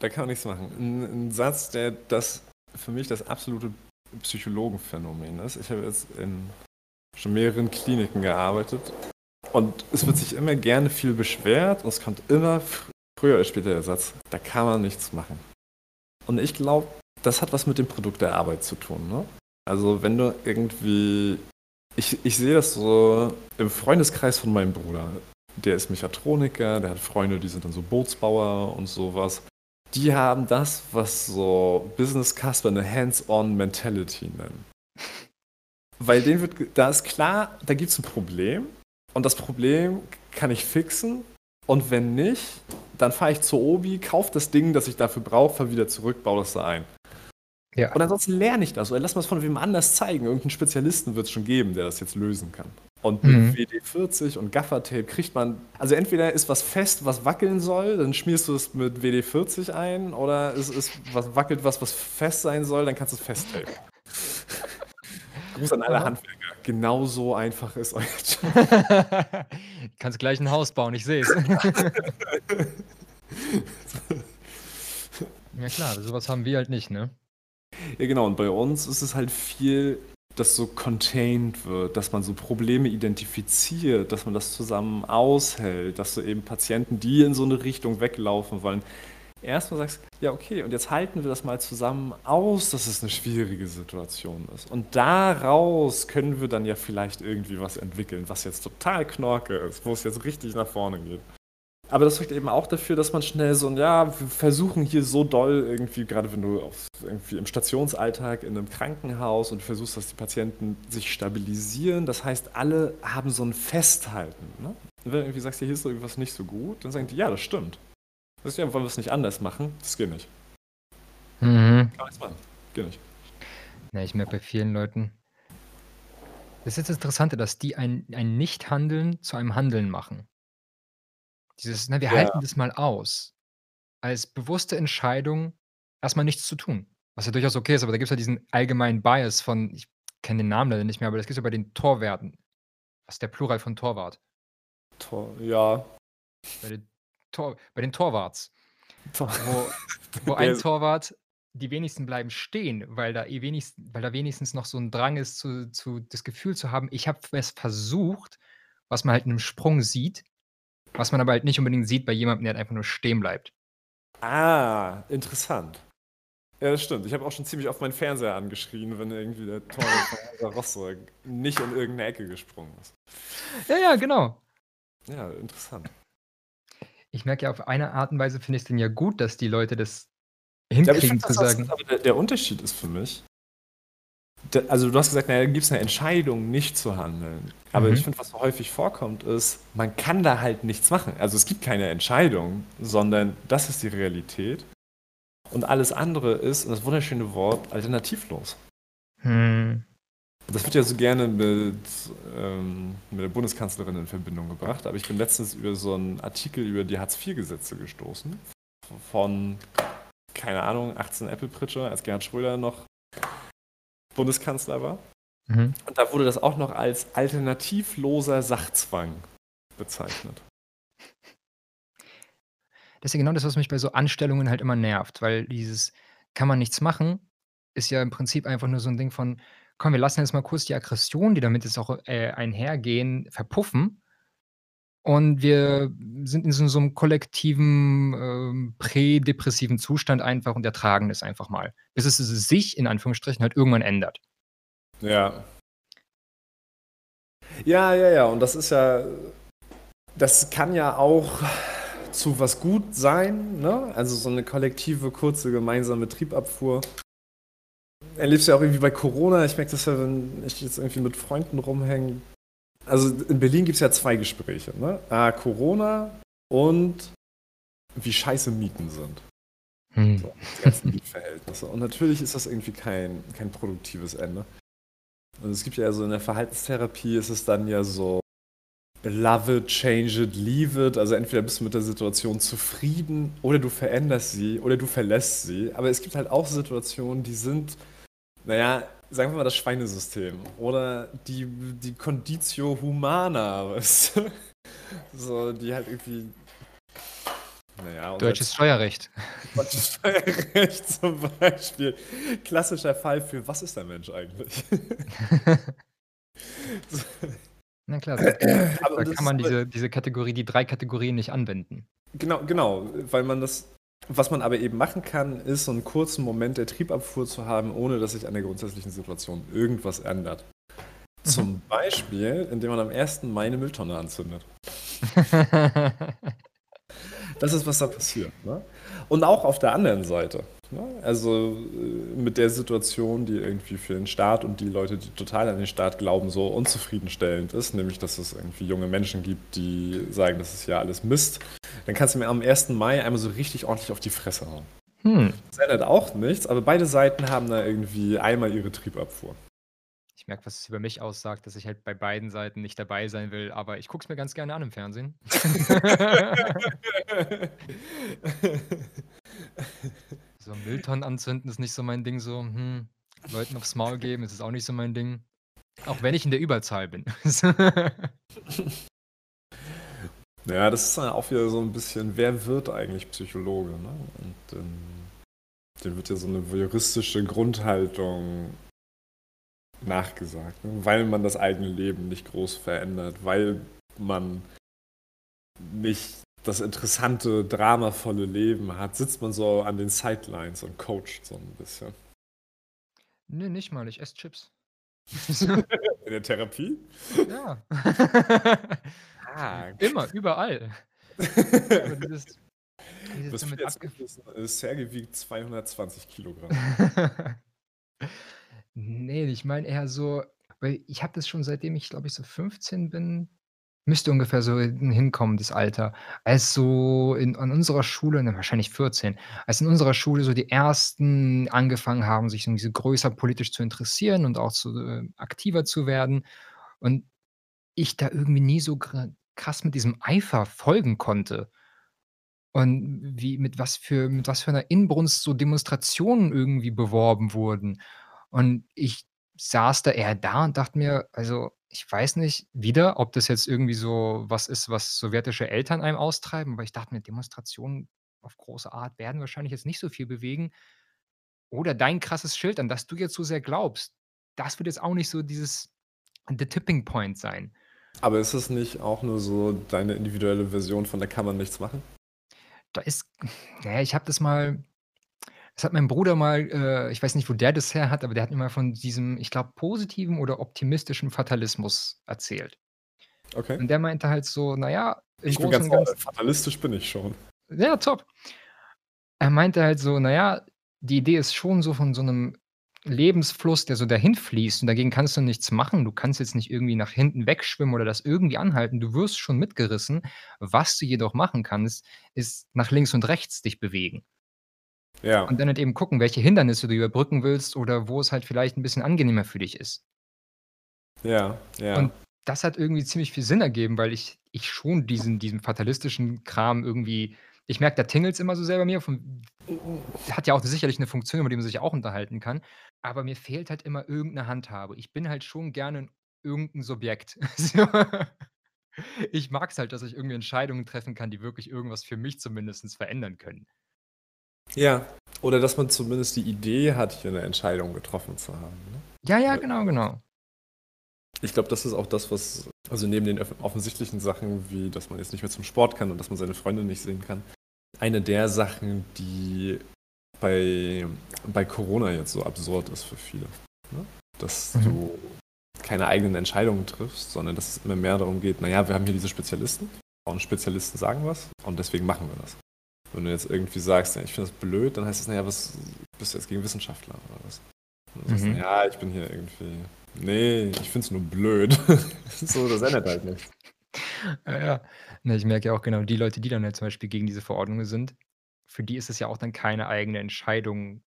Da kann man nichts machen. Ein, ein Satz, der das für mich das absolute Psychologenphänomen ist. Ich habe jetzt in schon mehreren Kliniken gearbeitet und es wird sich immer gerne viel beschwert und es kommt immer fr- früher oder später der Satz, da kann man nichts machen. Und ich glaube, das hat was mit dem Produkt der Arbeit zu tun. Ne? Also wenn du irgendwie, ich, ich sehe das so im Freundeskreis von meinem Bruder. Der ist Mechatroniker, der hat Freunde, die sind dann so Bootsbauer und sowas. Die haben das, was so Business Casper eine Hands-on-Mentality nennen. Weil denen wird, da ist klar, da gibt es ein Problem und das Problem kann ich fixen und wenn nicht, dann fahre ich zur Obi, kaufe das Ding, das ich dafür brauche, fahre wieder zurück, baue das da ein. Ja. Und ansonsten lerne ich das oder lass mir es von wem anders zeigen. Irgendeinen Spezialisten wird es schon geben, der das jetzt lösen kann. Und mit Mhm. WD-40 und Gaffertape kriegt man, also entweder ist was fest, was wackeln soll, dann schmierst du es mit WD-40 ein, oder es ist was wackelt was, was fest sein soll, dann kannst du es festtapen. Gruß an alle Aha. Handwerker genau so einfach ist euer Job. Kannst gleich 'n Haus bauen, ich sehe es. Ja klar, so was haben wir halt nicht, ne? Ja, genau. Und bei uns ist es halt viel, dass so contained wird, dass man so Probleme identifiziert, dass man das zusammen aushält, dass du eben Patienten, die in so eine Richtung weglaufen wollen, erst mal sagst: „Ja, okay, und jetzt halten wir das mal zusammen aus, dass es 'ne schwierige Situation ist. Und daraus können wir dann ja vielleicht irgendwie was entwickeln, was jetzt total Knorke ist, wo es jetzt richtig nach vorne geht.“ Aber das sorgt eben auch dafür, dass man schnell so 'n ja, wir versuchen hier so doll irgendwie grade wenn du auf irgendwie im Stationsalltag in 'nem Krankenhaus und versuchst, dass die Patienten sich stabilisieren. Das heißt, alle haben so 'n Festhalten, ne? Wenn du irgendwie sagst: „Ja, hier ist irgendwas nicht so gut“, dann sagen die: „Ja, das stimmt.“ Weißt du: „Ja, wollen wir's nicht anders machen?“ „Das geht nicht.“ Mhm. Kann man. Geht nicht. Ja, ich merke bei vielen Leuten das ist das Interessante, dass die ein ein Nichthandeln zu einem Handeln machen. Dieses, ne: „Wir halten Ja. das mal aus“, als bewusste Entscheidung, erst mal nichts zu tun, was ja durchaus okay ist, aber da gibt's ja diesen allgemeinen Bias von ich kenne den Namen leider nicht mehr, aber das gibt's ja bei den Torwärten. Was ist der Plural von Torwart? Tor ja. Bei den Tor bei den Torwarts, Tor wo wo Der ein ist Torwart die wenigsten bleiben stehen, weil da eh wenigst weil da wenigstens noch so 'n Drang ist, zu zu das Gefühl zu haben: „Ich habe es versucht“, was man halt in 'nem Sprung sieht, was man aber halt nicht unbedingt sieht bei jemandem, der halt einfach nur stehen bleibt. Ah, interessant. Ja, das stimmt. Ich habe auch schon ziemlich oft meinen Fernseher angeschrien, wenn irgendwie der Torwart von Rostock nicht in irgend 'ne Ecke gesprungen ist. Ja, ja, genau. Ja, interessant. Ich merke ja, auf eine Art und Weise finde ich's dann ja gut, dass die Leute das Ja, aber ich hinkriegen finde, zu das sagen aber der der Unterschied ist für mich also, du hast gesagt: „Na ja, dann gibt's 'ne Entscheidung, nicht zu handeln.“ Aber ich Mhm. finde, was so häufig vorkommt, ist, man kann da halt nichts machen. Also, es gibt keine Entscheidung, sondern das ist die Realität. Und alles andere ist, und das wunderschöne Wort, alternativlos. Mhm. Das wird ja so gerne mit, ähm mit der Bundeskanzlerin in Verbindung gebracht, aber ich bin letztens über so 'n Artikel über die Hartz-IV-Gesetze gestoßen von, keine Ahnung, 18 Äpfelpritsche, als Gerhard Schröder noch Bundeskanzler war. Mhm. Und da wurde das auch noch als alternativloser Sachzwang bezeichnet. Das ist ja genau das, was mich bei so Anstellungen halt immer nervt, weil dieses „kann man nichts machen“, ist ja im Prinzip einfach nur so 'n Ding von: „Komm, wir lassen jetzt mal kurz die Aggression, die damit jetzt auch, äh, einhergehen, verpuffen“ „und wir sind in so so 'nem kollektiven, ähm, prädepressiven Zustand einfach und ertragen das einfach mal, bis es sich in Anführungsstrichen halt irgendwann ändert.“ Ja. Ja, ja, ja, und das ist ja das kann ja auch zu was gut sein, ne? Also, so 'ne kollektive, kurze, gemeinsame Triebabfuhr. Erlebst du ja auch irgendwie bei Corona. Ich merke das ja, wenn ich jetzt irgendwie mit Freunden rumhänge. Also, in Berlin gibt's ja 2 Gespräche, ne? A, Corona und wie scheiße Mieten sind. Mhm. So, die ganzen Mietverhältnisse. Und natürlich ist das irgendwie kein kein produktives Ende. Und es gibt ja so in der Verhaltenstherapie ist es dann ja so love it, change it, leave it. Also, entweder bist du mit der Situation zufrieden oder du veränderst sie oder du verlässt sie. Aber es gibt halt auch Situationen, die sind, na ja, sagen wir mal das Schweinesystem oder die die Conditio humana, weißt du? So, die halt irgendwie na ja, unser Deutsches Steuerrecht. Deutsches Steuerrecht zum Beispiel. Klassischer Fall für: „Was ist der Mensch eigentlich?“ So. Na klar, da das kann man diese diese Kategorie die 3 Kategorien nicht anwenden. Genau, genau, weil man das was man aber eben machen kann, ist so 'n kurzen Moment der Triebabfuhr zu haben, ohne dass sich an der grundsätzlichen Situation irgendwas ändert. Mhm. Zum Beispiel, indem man am 1. Mai 'ne Mülltonne anzündet. Das ist, was da passiert, ne? Und auch auf der anderen Seite, ne? Also, äh, mit der Situation, die irgendwie für den Staat und die Leute, die total an den Staat glauben, so unzufriedenstellend ist, nämlich, dass es irgendwie junge Menschen gibt, die sagen, das ist ja alles Mist, dann kannst du mir am 1. Mai einmal so richtig ordentlich auf die Fresse hauen. Hm. Das ändert auch nichts, aber beide Seiten haben da irgendwie einmal ihre Triebabfuhr. Ich merke, was es über mich aussagt, dass ich halt bei beiden Seiten nicht dabei sein will, aber ich gucke es mir ganz gerne an im Fernsehen. So Mülltonnen anzünden ist nicht so mein Ding so, hm, Leuten aufs Maul geben, ist es auch nicht so mein Ding. Auch wenn ich in der Überzahl bin. Ja, das ist dann auch wieder so ein bisschen, wer wird eigentlich Psychologe, ne? Und, ähm, dem wird ja so eine voyeuristische Grundhaltung nachgesagt, ne? weil man das eigene Leben nicht groß verändert, weil man nicht das interessante, dramavolle Leben hat, sitzt man so an den Sidelines und coacht so ein bisschen. Ne, nicht mal, ich esse Chips. In der Therapie? Ja. Ah. Immer, überall. Aber dieses dieses Was damit viele jetzt abgef nicht wissen, ist, Sergej wiegt 220 Kilogramm. Ne, ich meine eher so weil ich habe das schon seitdem ich, glaube ich, so 15 bin müsste ungefähr so hin hinkommen, das Alter. Als so in an unserer Schule ne, wahrscheinlich 14, als in unserer Schule so die Ersten angefangen haben, sich irgendwie so größer politisch zu interessieren und auch zu äh, aktiver zu werden und ich da irgendwie nie so krass mit diesem Eifer folgen konnte. Und wie mit was für mit was für 'ner Inbrunst so Demonstrationen irgendwie beworben wurden. Und ich saß da eher da und dachte mir: „Also, ich weiß nicht wieder, ob das jetzt irgendwie so was ist, was sowjetische Eltern einem austreiben“, weil ich dachte mir, Demonstrationen auf große Art werden wahrscheinlich jetzt nicht so viel bewegen. Oder dein krasses Schild, an das du jetzt so sehr glaubst, das wird jetzt auch nicht so dieses the tipping point sein. Aber ist es nicht auch nur so deine individuelle Version von „da kann man nichts machen“? Da ist na ja, ich habe das mal das hat mein Bruder mal äh, ich weiß nicht, wo der das her hat, aber der hat mir mal von diesem, ich glaube, positiven oder optimistischen Fatalismus erzählt. Okay. Und der meinte halt so: „Na ja, im Ich bin ganz Ganzen“ fatalistisch bin ich schon. Ja, top. Er meinte halt so: „Na ja, die Idee ist schon so von so 'nem Lebensfluss, der so dahin fließt und dagegen kannst du nichts machen. Du kannst jetzt nicht irgendwie nach hinten wegschwimmen oder das irgendwie anhalten. Du wirst schon mitgerissen. Was du jedoch machen kannst, ist nach links und rechts dich bewegen.“ Ja. Und dann halt eben gucken, welche Hindernisse du überbrücken willst oder wo es halt vielleicht 'n bisschen angenehmer für dich ist. Ja, ja. Und das hat irgendwie ziemlich viel Sinn ergeben, weil ich ich schon diesen diesen fatalistischen Kram irgendwie ich merke, da tingelt's immer so sehr bei mir von hat ja auch sicherlich 'ne Funktion, über die man sich auch unterhalten kann, aber mir fehlt halt immer irgend 'ne Handhabe. Ich bin halt schon gerne irgend 'n Subjekt. So. Ich mag's halt, dass ich irgendwie Entscheidungen treffen kann, die wirklich irgendwas für mich zumindest verändern können. Ja, oder dass man zumindest die Idee hat, hier 'ne Entscheidung getroffen zu haben, ne? Ja, ja, Weil genau, genau. Ich glaube, das ist auch das, was also neben den öff offensichtlichen Sachen, wie dass man jetzt nicht mehr zum Sport kann und dass man seine Freunde nicht sehen kann, eine der Sachen, die bei bei Corona jetzt so absurd ist für viele, ne? Dass Mhm. du keine eigenen Entscheidungen triffst, sondern dass es immer mehr darum geht: „Na ja, wir haben hier diese Spezialisten und Spezialisten sagen was und deswegen machen wir das.“ Wenn du jetzt irgendwie sagst: „Ja, ich finde das blöd“, dann heißt es: „Na ja, was bist du jetzt gegen Wissenschaftler oder was?“ Und du sagst: „Na Mhm. ja, ich bin hier irgendwie ne, ich finde es nur blöd.“ So, das ändert halt nichts. Ja, ja. Ich merke ja auch genau, die Leute, die dann halt zum Beispiel gegen diese Verordnungen sind, für die ist es ja auch dann keine eigene Entscheidung.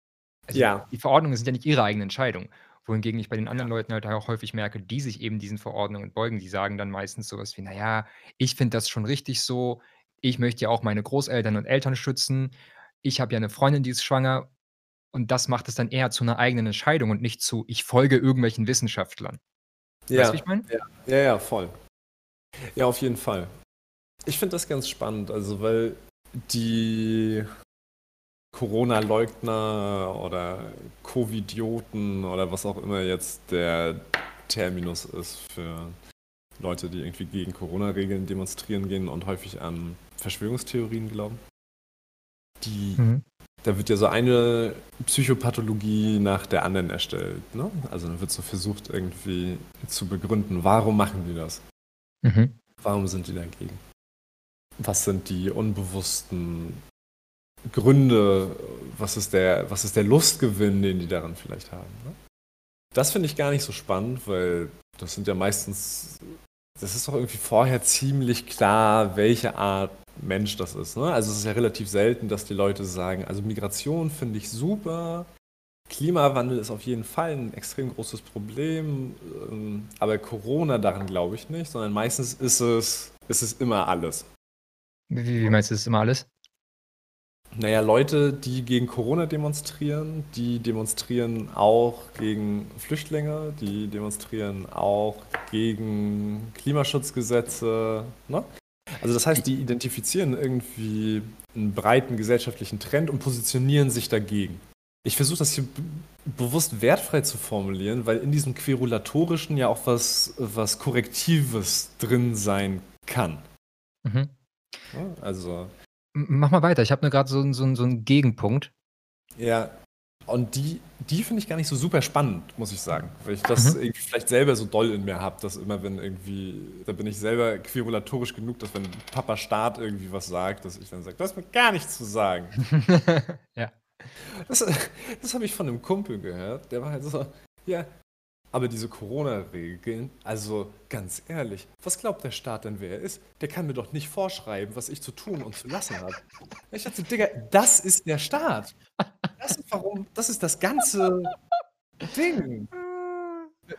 Also, Ja. die Verordnungen sind ja nicht ihre eigene Entscheidung. Wohingegen ich bei den Ja. anderen Leuten halt auch häufig merke, die sich eben diesen Verordnungen beugen, die sagen dann meistens so was wie: „Na ja, ich finde das schon richtig so. Ich möchte ja auch meine Großeltern und Eltern schützen. Ich habe ja 'ne Freundin, die ist schwanger.“ Und das macht es dann eher zu 'ner eigenen Entscheidung und nicht zu: „Ich folge irgendwelchen Wissenschaftlern.“ Weißt du, Ja, ich meine? ja. Ja, ja, voll. Ja, auf jeden Fall. Ich finde das ganz spannend, also, weil die Corona-Leugner oder Covidioten oder was auch immer jetzt der Terminus ist für Leute, die irgendwie gegen Corona-Regeln demonstrieren gehen und häufig an Verschwörungstheorien glauben. Die Mhm. da wird ja so eine Psychopathologie nach der anderen erstellt, ne? Also, dann wird so versucht, irgendwie zu begründen, warum machen die das? Mhm. Warum sind die dagegen? Was sind die unbewussten Gründe? Was ist der was ist der Lustgewinn, den die daran vielleicht haben, ne? Das finde ich gar nicht so spannend, weil das sind ja meistens das ist doch irgendwie vorher ziemlich klar, welche Art Mensch das ist, ne? Also, es ist ja relativ selten, dass die Leute sagen: „Also, Migration finde ich super. Klimawandel ist auf jeden Fall 'n extrem großes Problem, ähm, aber Corona, daran glaube ich nicht“, sondern meistens ist es ist es immer alles. Wie wie meinst du, ist immer alles? Naja, Leute, die gegen Corona demonstrieren, die demonstrieren auch gegen Flüchtlinge, die demonstrieren auch gegen Klimaschutzgesetze. Ne? Also das heißt, die identifizieren irgendwie einen breiten gesellschaftlichen Trend und positionieren sich dagegen. Ich versuche das hier bewusst wertfrei zu formulieren, weil in diesem Querulatorischen ja auch was, was Korrektives drin sein kann. Mhm. Ja, also. Mach mal weiter, ich habe nur gerade so, so, so einen Gegenpunkt. Ja, und die, die finde ich gar nicht so super spannend, muss ich sagen. Weil ich das mhm. irgendwie vielleicht selber so doll in mir habe, dass immer, wenn irgendwie, da bin ich selber querulatorisch genug, dass wenn Papa Staat irgendwie was sagt, dass ich dann sage, du hast mir gar nichts zu sagen. ja. Das, das habe ich von einem Kumpel gehört, der war halt so, ja, aber diese Corona-Regeln, also ganz ehrlich, was glaubt der Staat denn, wer er ist? Der kann mir doch nicht vorschreiben, was ich zu tun und zu lassen habe. Ich dachte, Digga, das ist der Staat. Das ist warum, das ist das ganze Ding.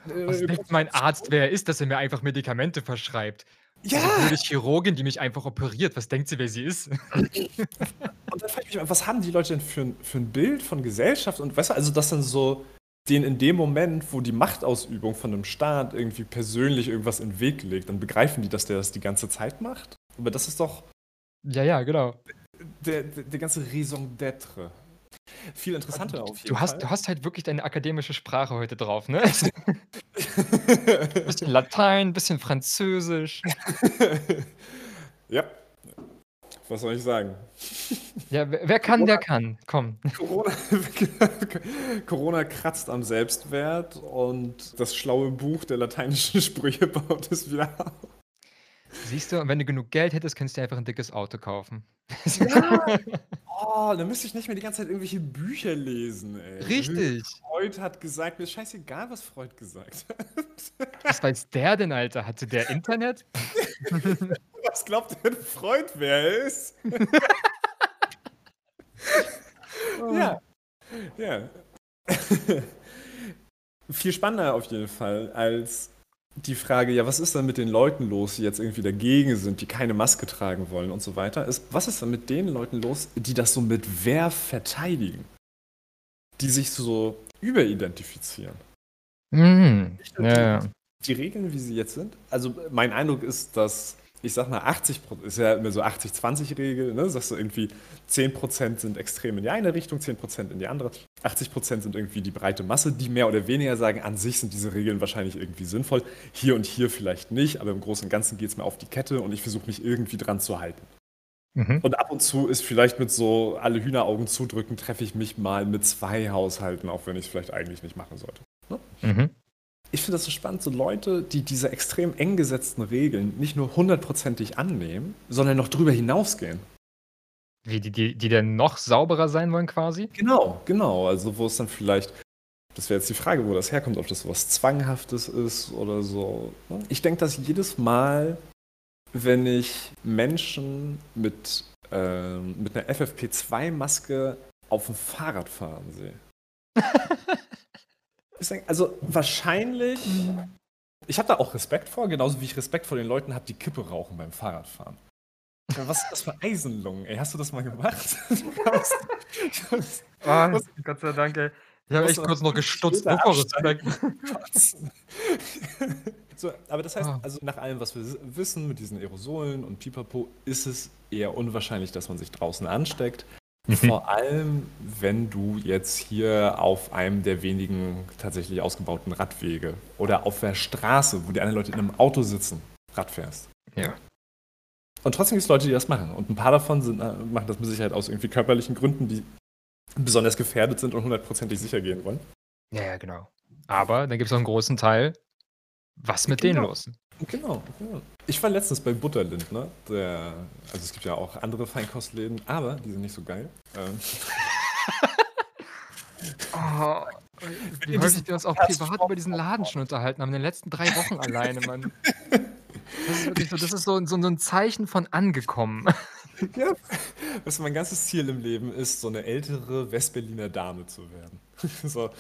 Was denkt mein Arzt, wer er ist, dass er mir einfach Medikamente verschreibt? Ja! Eine Chirurgin, die mich einfach operiert. Was denkt sie, wer sie ist? Und dann frage ich mich, was haben die Leute denn für ein, für ein Bild von Gesellschaft? Und weißt du, also das dann so, den in dem Moment, wo die Machtausübung von einem Staat irgendwie persönlich irgendwas in den Weg legt, dann begreifen die, dass der das die ganze Zeit macht. Aber das ist doch. Ja, ja, genau. Der, der, der ganze Raison d'être. Viel interessanter auf jeden du hast, Fall. Du hast halt wirklich deine akademische Sprache heute drauf, ne? bisschen Latein, bisschen Französisch. ja. Was soll ich sagen? Ja, wer kann, Corona, der kann. Komm. Corona, Corona kratzt am Selbstwert und das schlaue Buch der lateinischen Sprüche baut es wieder auf. Siehst du, wenn du genug Geld hättest, könntest du dir einfach ein dickes Auto kaufen. Ja. Oh, dann müsste ich nicht mehr die ganze Zeit irgendwelche Bücher lesen, ey. Richtig. Freud hat gesagt, mir ist scheißegal, was Freud gesagt hat. Was weiß der denn, Alter? Hatte der Internet? was glaubt denn Freud, wer er ist? oh. Ja. Ja. Viel spannender auf jeden Fall als die Frage, ja, was ist dann mit den Leuten los, die jetzt irgendwie dagegen sind, die keine Maske tragen wollen und so weiter, ist, was ist dann mit den Leuten los, die das so mit Wehr verteidigen? Die sich so überidentifizieren. Mhm. Ja, die, die Regeln, wie sie jetzt sind, also mein Eindruck ist, dass ich sag mal, 80% ist ja immer so 80-20-Regel, ne? Sagst du irgendwie, 10% sind extrem in die eine Richtung, 10% in die andere. 80% sind irgendwie die breite Masse, die mehr oder weniger sagen, an sich sind diese Regeln wahrscheinlich irgendwie sinnvoll. Hier und hier vielleicht nicht, aber im Großen und Ganzen geht es mir auf die Kette und ich versuche mich irgendwie dran zu halten. Mhm. Und ab und zu ist vielleicht mit so alle Hühneraugen zudrücken, treffe ich mich mal mit zwei Haushalten, auch wenn ich es vielleicht eigentlich nicht machen sollte. Ne? Mhm ich finde das so spannend, so Leute, die diese extrem eng gesetzten Regeln nicht nur hundertprozentig annehmen, sondern noch drüber hinausgehen. Wie, die, die, die dann noch sauberer sein wollen quasi? Genau, genau. Also wo es dann vielleicht, das wäre jetzt die Frage, wo das herkommt, ob das was Zwanghaftes ist oder so. Ich denke, dass jedes Mal, wenn ich Menschen mit, äh, mit einer FFP2-Maske auf dem Fahrrad fahren sehe, Also wahrscheinlich. Ich habe da auch Respekt vor, genauso wie ich Respekt vor den Leuten habe, die Kippe rauchen beim Fahrradfahren. Was ist das für Eisenlungen? Ey, hast du das mal gemacht? oh, Gott sei Dank, ey. Ich habe echt kurz noch gestutzt. So, aber das heißt, ah. also nach allem, was wir wissen mit diesen Aerosolen und Pipapo, ist es eher unwahrscheinlich, dass man sich draußen ansteckt. Mhm. Vor allem, wenn du jetzt hier auf einem der wenigen tatsächlich ausgebauten Radwege oder auf der Straße, wo die anderen Leute in einem Auto sitzen, Rad fährst. Ja. Und trotzdem gibt es Leute, die das machen. Und ein paar davon sind, äh, machen das mit Sicherheit aus irgendwie körperlichen Gründen, die besonders gefährdet sind und hundertprozentig sicher gehen wollen. Ja, ja, genau. Aber dann gibt es auch einen großen Teil, was mit genau. denen los? Genau, genau. Ich war letztens bei Butterlind, ne? Der, also es gibt ja auch andere Feinkostläden, aber die sind nicht so geil. Ähm. oh, wie häufig wir uns auch privat über diesen Laden schon unterhalten haben, in den letzten drei Wochen alleine, Mann. Das ist wirklich so, das ist so, so, so ein Zeichen von angekommen. Ja, was mein ganzes Ziel im Leben ist, so eine ältere Westberliner Dame zu werden. So.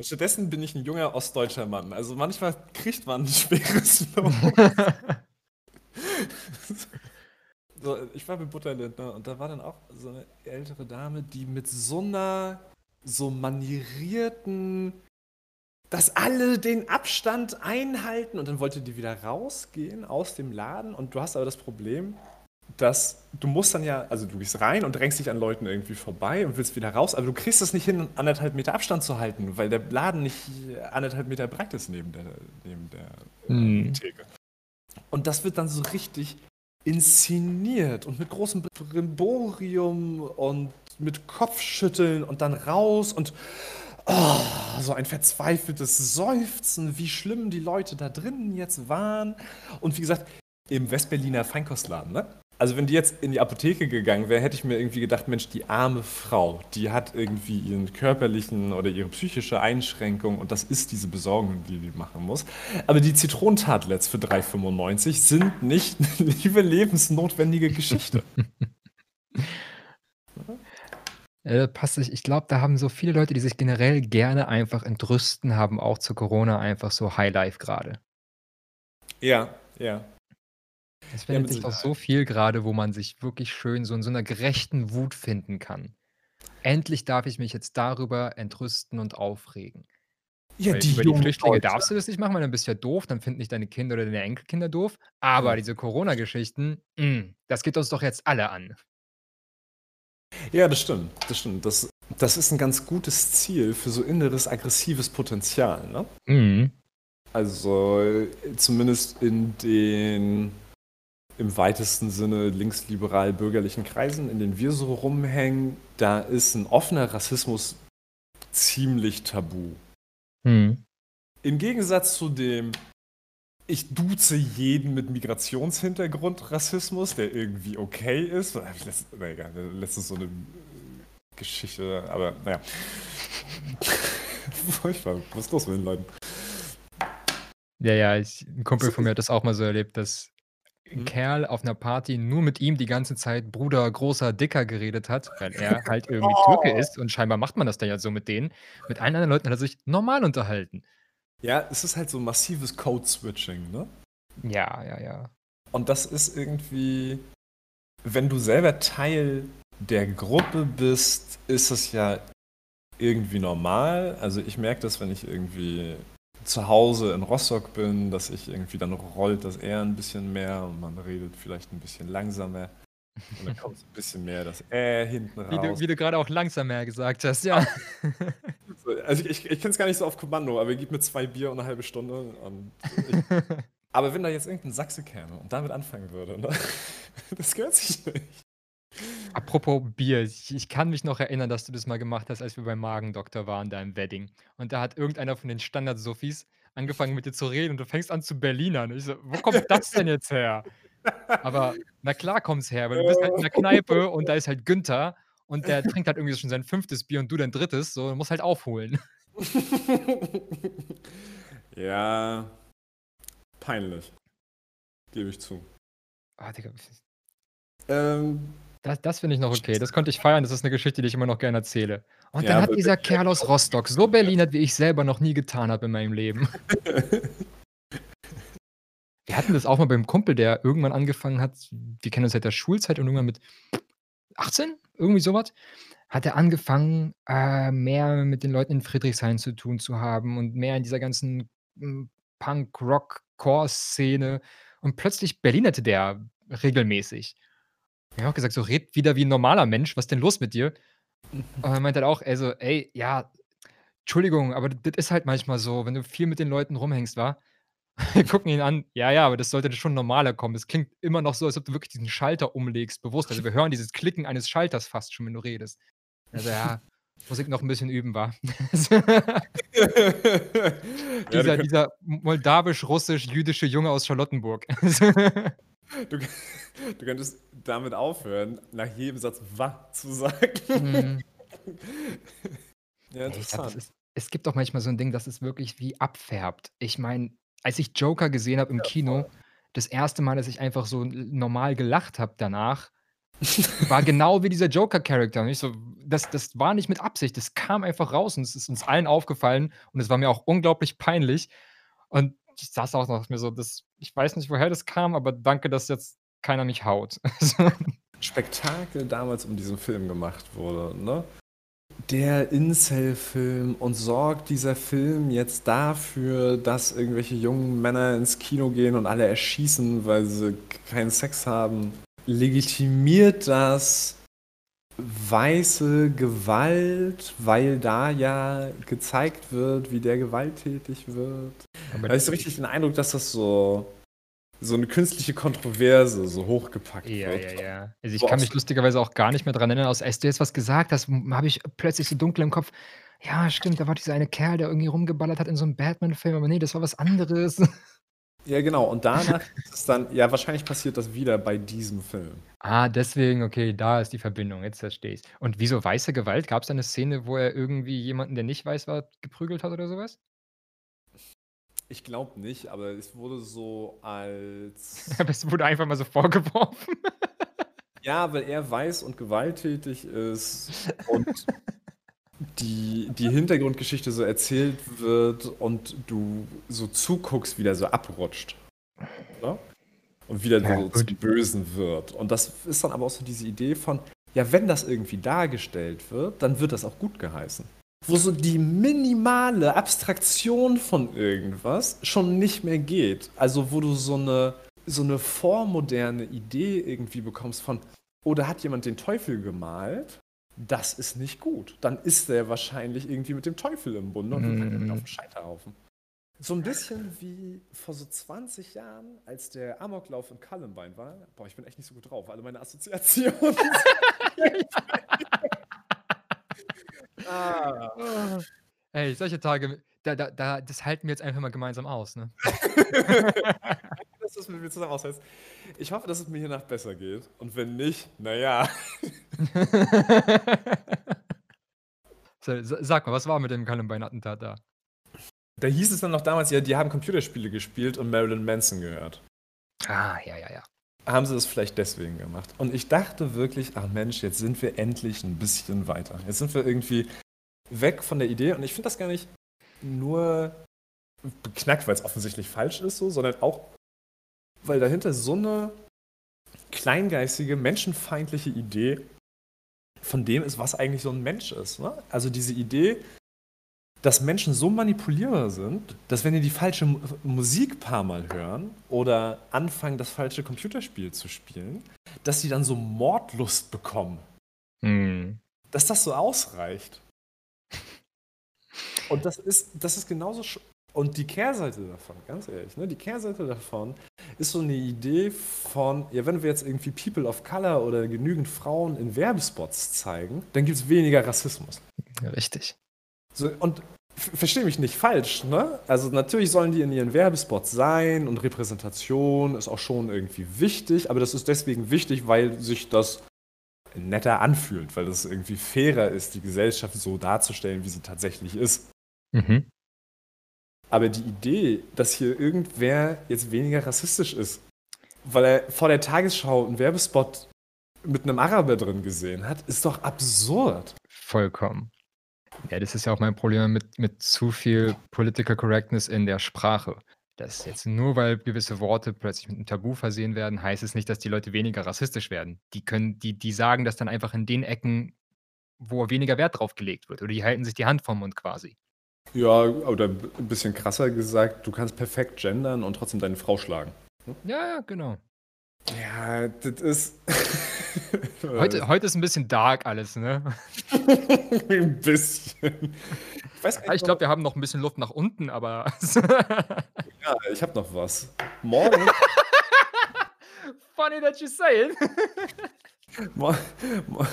Stattdessen bin ich ein junger ostdeutscher Mann. Also manchmal kriegt man ein schweres Los. so, ich war bei Butterlindner und da war dann auch so eine ältere Dame, die mit so einer so manierierten, dass alle den Abstand einhalten und dann wollte die wieder rausgehen aus dem Laden und du hast aber das Problem, dass du musst dann ja, also du gehst rein und drängst dich an Leuten irgendwie vorbei und willst wieder raus, aber du kriegst es nicht hin, anderthalb Meter Abstand zu halten, weil der Laden nicht anderthalb Meter breit ist neben der, neben der Mhm. Theke. Und das wird dann so richtig inszeniert und mit großem Brimborium und mit Kopfschütteln und dann raus und oh, so ein verzweifeltes Seufzen, wie schlimm die Leute da drinnen jetzt waren. Und wie gesagt, im Westberliner Feinkostladen, ne? Also wenn die jetzt in die Apotheke gegangen wäre, hätte ich mir irgendwie gedacht, Mensch, die arme Frau, die hat irgendwie ihren körperlichen oder ihre psychische Einschränkung und das ist diese Besorgung, die die machen muss. Aber die Zitronentatlets für 3,95 sind nicht eine liebe lebensnotwendige Geschichte. Äh, passt sich ich glaube, da haben so viele Leute, die sich generell gerne einfach entrüsten, haben auch zu Corona einfach so Highlife grade. Ja, ja. Es Ja, findet mit sich doch so viel grade, wo man sich wirklich schön so in so 'ner gerechten Wut finden kann. Endlich darf ich mich jetzt darüber entrüsten und aufregen. Ja, Weil die über die Flüchtlinge Leute. darfst du das nicht machen, weil dann bist du ja doof, dann finden dich deine Kinder oder deine Enkelkinder doof. Aber Ja. diese Corona-Geschichten, hm, das geht uns doch jetzt alle an. Ja, das stimmt, das stimmt. Das das ist 'n ganz gutes Ziel für so inneres aggressives Potenzial, ne? Mhm. Also, zumindest in den im weitesten Sinne linksliberal-bürgerlichen Kreisen, in denen wir so rumhängen, da ist 'n offener Rassismus ziemlich tabu. Mhm. Im Gegensatz zu dem ich duze jeden mit Migrationshintergrund Rassismus, der irgendwie okay ist. Letzt na egal, letztens so 'ne, äh, Geschichte, aber na ja. Furchtbar. Was ist los mit den Leuten? Ja, ja, ich 'n Kumpel von mir hat das auch mal so erlebt, dass Mhm. Kerl auf 'ner Party nur mit ihm die ganze Zeit Bruder, Großer, Dicker geredet hat, weil er halt irgendwie Türke Oh. ist und scheinbar macht man das da ja so mit denen. Mit allen anderen Leuten hat er sich normal unterhalten. Ja, es ist halt so massives Code-Switching, ne? Ja, ja, ja. Und das ist irgendwie wenn du selber Teil der Gruppe bist, ist es ja irgendwie normal. Also, ich merke das, wenn ich irgendwie zu Hause in Rostock bin, dass ich irgendwie dann rollt das R 'n bisschen mehr und man redet vielleicht 'n bisschen langsamer. Und dann kommt so 'n bisschen mehr das Ä hinten Wie du raus. wie du grade auch langsamer gesagt hast, ja. So, also, ich ich kenne es gar nicht so auf Kommando, aber gib mir 2 Bier und 'ne halbe Stunde und ich aber wenn da jetzt irgend 'n Sachse käme und damit anfangen würde, ne? Das gehört sich nicht. Apropos Bier, ich ich kann mich noch erinnern, dass du das mal gemacht hast, als wir beim Magendoktor waren, da im Wedding. Und da hat irgendeiner von den Standard-Suffis angefangen, mit dir zu reden und du fängst an zu Berlinern. Und ich so: „Wo kommt das denn jetzt her?“ Aber na klar kommt's her, weil du bist halt in 'ner Kneipe und da ist halt Günther und der trinkt halt irgendwie schon sein 5. Bier und du dein 3., so, du musst halt aufholen. Ja. Peinlich. Gebe ich zu. Ah, Digga. Ähm. Das das finde ich noch okay. Das konnte ich feiern. Das ist 'ne Geschichte, die ich immer noch gerne erzähle. Und Ja, dann hat dieser Kerl aus Rostock so Berlinert, wie ich selber noch nie getan habe in meinem Leben. Wir hatten das auch mal beim Kumpel, der irgendwann angefangen hat wir kennen uns seit der Schulzeit und irgendwann mit 18, irgendwie so was, hat er angefangen, äh, mehr mit den Leuten in Friedrichshain zu tun zu haben und mehr in dieser ganzen, hm, Punk-Rock-Core-Szene und plötzlich berlinerte der regelmäßig. Wir haben auch gesagt: „So, red wieder wie 'n normaler Mensch. Was ist denn los mit dir?“ Mhm. Und er meinte halt auch, er so: „Ey, ja, Entschuldigung, aber das ist halt manchmal so, wenn du viel mit den Leuten rumhängst, wa?“ Wir gucken ihn an: „Ja, ja, aber das sollte schon normaler kommen. Es klingt immer noch so, als ob du wirklich diesen Schalter umlegst, bewusst. Also, wir hören dieses Klicken eines Schalters fast schon, wenn du redest.“ Er so: „Ja, muss ich noch 'n bisschen üben, wa?“ Ja, du Dieser dieser moldawisch-russisch-jüdische Junge aus Charlottenburg. Du du könntest damit aufhören, nach jedem Satz „wa“ zu sagen. Mhm. Ja, das interessant. ist es gibt auch manchmal so 'n Ding, dass es wirklich wie abfärbt. Ich meine, als ich Joker gesehen habe im Ja, voll. Kino, das 1. Mal, dass ich einfach so normal gelacht habe danach, war genau wie dieser ich so das das war nicht mit Absicht. Das kam einfach raus und es ist uns allen aufgefallen und es war mir auch unglaublich peinlich. Und ich saß auch noch mir so: „Das ich weiß nicht, woher das kam, aber danke, dass jetzt keiner mich haut.“ Also Spektakel damals um diesen Film gemacht wurde, ne? Der Incel-Film und sorgt dieser Film jetzt dafür, dass irgendwelche jungen Männer ins Kino gehen und alle erschießen, weil sie keinen Sex haben? Legitimiert das weiße Gewalt, weil da ja gezeigt wird, wie der gewalttätig wird? Aber da ist so richtig den Eindruck, dass das so so eine künstliche Kontroverse so hochgepackt Ja, wird. ja, ja. Also, ich So kann mich lustigerweise auch gar nicht mehr dran erinnern, als du jetzt was gesagt hast, habe ich plötzlich so dunkel im Kopf: „Ja, stimmt, da war dieser eine Kerl, der irgendwie rumgeballert hat in so 'nem Batman-Film, aber ne, das war was anderes.“ Ja, genau. Und danach ist es dann ja, wahrscheinlich passiert das wieder bei diesem Film. Ah, deswegen, okay, da ist die Verbindung, jetzt verstehe ich's. Und wieso weiße Gewalt? Gab's da 'ne Szene, wo er irgendwie jemanden, der nicht weiß war, geprügelt hat oder so was? Ich glaube nicht, aber es wurde so als Aber es wurde einfach mal so vorgeworfen. Ja, weil er weiß und gewalttätig ist und die die Hintergrundgeschichte so erzählt wird und du so zuguckst, wie der so abrutscht, ne? Und wie der Ja, so gut. zum Bösen wird. Und das ist dann aber auch so diese Idee von, ja, wenn das irgendwie dargestellt wird, dann wird das auch gutgeheißen. Wo so die minimale Abstraktion von irgendwas schon nicht mehr geht. Also, wo du so 'ne so 'ne vormoderne Idee irgendwie bekommst von: „Oh, da hat jemand den Teufel gemalt. Das ist nicht gut.“ Dann ist der wahrscheinlich irgendwie mit dem Teufel im Bunde und wir packen den auf Mhm. 'n Scheiterhaufen. So 'n bisschen wie vor so 20 Jahren, als der Amoklauf in Columbine war. Boah, ich bin echt nicht so gut drauf. Alle meine Assoziationen Ah. Ah. Ey, solche Tage, da da da das halten wir jetzt einfach mal gemeinsam aus, ne? Dass du's mit mir zusammen aushältst. Ich hoffe, dass es mir hiernach besser geht und wenn nicht, na ja. So, sa sag mal, was war mit dem Columbine-Attentat da? Da hieß es dann noch damals, ja, die haben Computerspiele gespielt und Marilyn Manson gehört. Ah, ja, ja, ja. Haben sie das vielleicht deswegen gemacht? Und ich dachte wirklich: „Ach Mensch, jetzt sind wir endlich 'n bisschen weiter. Jetzt sind wir irgendwie weg von der Idee“ und ich finde das gar nicht nur beknackt, weil's offensichtlich falsch ist so, sondern auch, weil dahinter so 'ne kleingeistige, menschenfeindliche Idee von dem ist, was eigentlich so 'n Mensch ist, ne? Also, diese Idee, dass Menschen so manipulierbar sind, dass wenn die die falsche Musik paarmal hören oder anfangen, das falsche Computerspiel zu spielen, dass sie dann so Mordlust bekommen. Mhm. Dass das so ausreicht. Und das ist das ist genauso sch und die Kehrseite davon, ganz ehrlich, ne, die Kehrseite davon ist so 'ne Idee von, ja, wenn wir jetzt irgendwie People of Color oder genügend Frauen in Werbespots zeigen, dann gibt's weniger Rassismus. Richtig. So, und verstehe mich nicht falsch, ne? Also, natürlich sollen die in ihren Werbespots sein und Repräsentation ist auch schon irgendwie wichtig, aber das ist deswegen wichtig, weil sich das netter anfühlt, weil das irgendwie fairer ist, die Gesellschaft so darzustellen, wie sie tatsächlich ist. Mhm. Aber die Idee, dass hier irgendwer jetzt weniger rassistisch ist, weil er vor der Tagesschau 'n Werbespot mit 'nem Araber drin gesehen hat, ist doch absurd. Vollkommen. Ja, das ist ja auch mein Problem mit mit zu viel Political Correctness in der Sprache. Dass jetzt nur weil gewisse Worte plötzlich mit 'nem Tabu versehen werden, heißt es nicht, dass die Leute weniger rassistisch werden. Die können die die sagen das dann einfach in den Ecken, wo weniger Wert drauf gelegt wird oder die halten sich die Hand vorm Mund quasi. Ja, oder b 'n bisschen krasser gesagt, du kannst perfekt gendern und trotzdem deine Frau schlagen, ne? Ja, ja, genau. Ja, das ist Heute heute ist 'n bisschen dark alles, ne? 'N bisschen. Ich nicht ich glaube, wir haben noch 'n bisschen Luft nach unten, aber Ja, ich habe noch was. Morgen Funny that you say it. Mor mor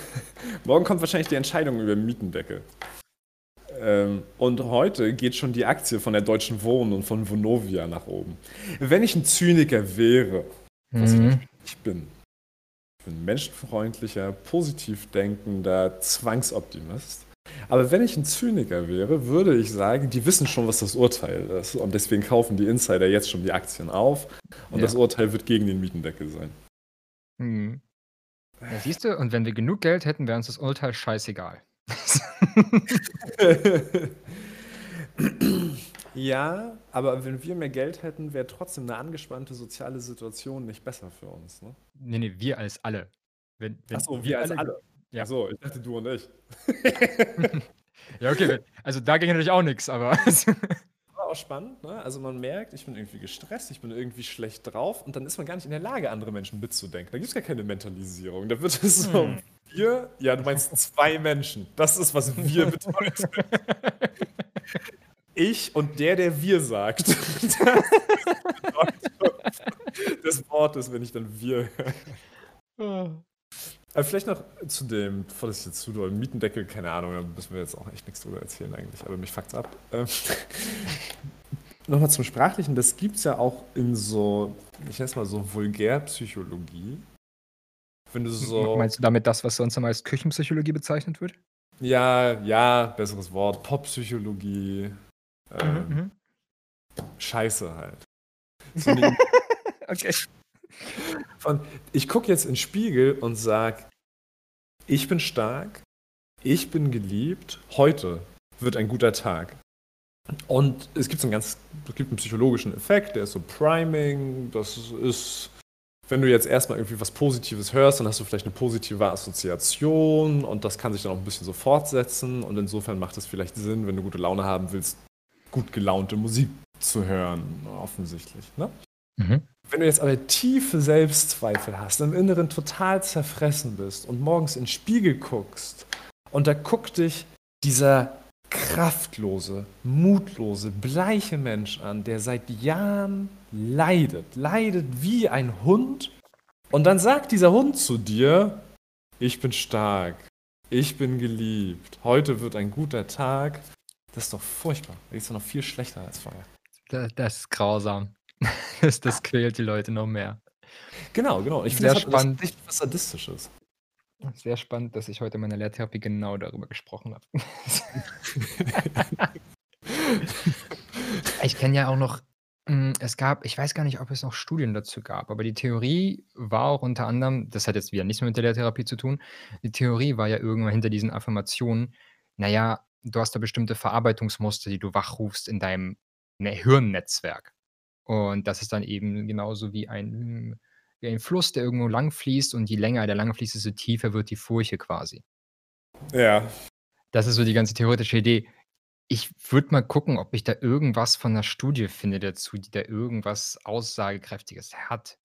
morgen kommt wahrscheinlich die Entscheidung über Mietendeckel. Ähm, und heute geht schon die Aktie von der Deutschen Wohnen und von Vonovia nach oben. Wenn ich 'n Zyniker wäre, was ich Mhm. nicht bin, ich bin menschenfreundlicher, positiv denkender Zwangsoptimist. Aber wenn ich 'n Zyniker wäre, würde ich sagen, die wissen schon, was das Urteil ist und deswegen kaufen die Insider jetzt schon die Aktien auf und Ja. das Urteil wird gegen den Mietendeckel sein. Mhm. Ja, siehst du, und wenn wir genug Geld hätten, wäre uns das Urteil scheißegal. Ja, aber wenn wir mehr Geld hätten, wäre trotzdem 'ne angespannte soziale Situation nicht besser für uns, ne? Ne, ne, wir als alle. Wenn wenn so, wir wir als alle alle. ja. Ach so, ich dachte, du und ich. Ja, okay, also da ging natürlich auch nix, aber War auch spannend, ne? Also, man merkt, ich bin irgendwie gestresst, ich bin irgendwie schlecht drauf und dann ist man gar nicht in der Lage, andere Menschen mitzudenken. Da gibt's gar keine Mentalisierung. Da wird es so Hm. wir ja, du meinst 2 Menschen. Das ist, was wir bedeutet. Ich und der, der wir sagt. Das ist des Wortes, wenn ich dann wir höre. Aber vielleicht noch zu dem, bevor das jetzt zu doll, Mietendeckel, keine Ahnung, da müssen wir jetzt auch echt nichts drüber erzählen eigentlich, aber mich fuckt's ab. Ähm, Nochmal zum Sprachlichen, das gibt's ja auch in so, ich nenne es mal so Vulgärpsychologie. Wenn du so. meinst du damit das, was sonst immer als Küchenpsychologie bezeichnet wird? Ja, ja, besseres Wort. Poppsychologie. Ähm, Mhm, mhm. Scheiße halt. So Okay. von, ich gucke jetzt in den Spiegel und sag, ich bin stark, ich bin geliebt, heute wird ein guter Tag. Und es gibt so einen ganz, es gibt einen psychologischen Effekt, der ist so Priming, das ist, wenn du jetzt erstmal irgendwie was Positives hörst, dann hast du vielleicht eine positive Assoziation und das kann sich dann auch ein bisschen so fortsetzen und insofern macht es vielleicht Sinn, wenn du gute Laune haben willst, gut gelaunte Musik zu hören, offensichtlich. Ne? Mhm. Wenn du jetzt aber tiefe Selbstzweifel hast, im Inneren total zerfressen bist und morgens in den Spiegel guckst und da guckt dich dieser kraftlose, mutlose, bleiche Mensch an, der seit Jahren leidet, leidet wie ein Hund und dann sagt dieser Hund zu dir, ich bin stark, ich bin geliebt, heute wird ein guter Tag. Das ist doch furchtbar. Das ist doch noch viel schlechter als vorher. Da das ist grausam. Das das quält die Leute noch mehr. Genau, genau. Ich finde, das spannend. echt was Sadistisches. Sehr spannend, dass ich heute in meiner Lehrtherapie genau darüber gesprochen habe. Ich kenne ja auch noch hm, es gab ich weiß gar nicht, ob es noch Studien dazu gab, aber die Theorie war auch unter anderem das hat jetzt wieder nichts mehr mit der Lehrtherapie zu tun. Die Theorie war ja irgendwann hinter diesen Affirmationen, na ja, du hast da bestimmte Verarbeitungsmuster, die du wachrufst in deinem, ne, Hirnnetzwerk. Und das ist dann eben genauso wie ein wie ein Fluss, der irgendwo lang fließt und je länger der lang fließt, desto tiefer wird die Furche quasi. Ja. Das ist so die ganze theoretische Idee. Ich würde mal gucken, ob ich da irgendwas von 'ner Studie finde dazu, die da irgendwas Aussagekräftiges hat.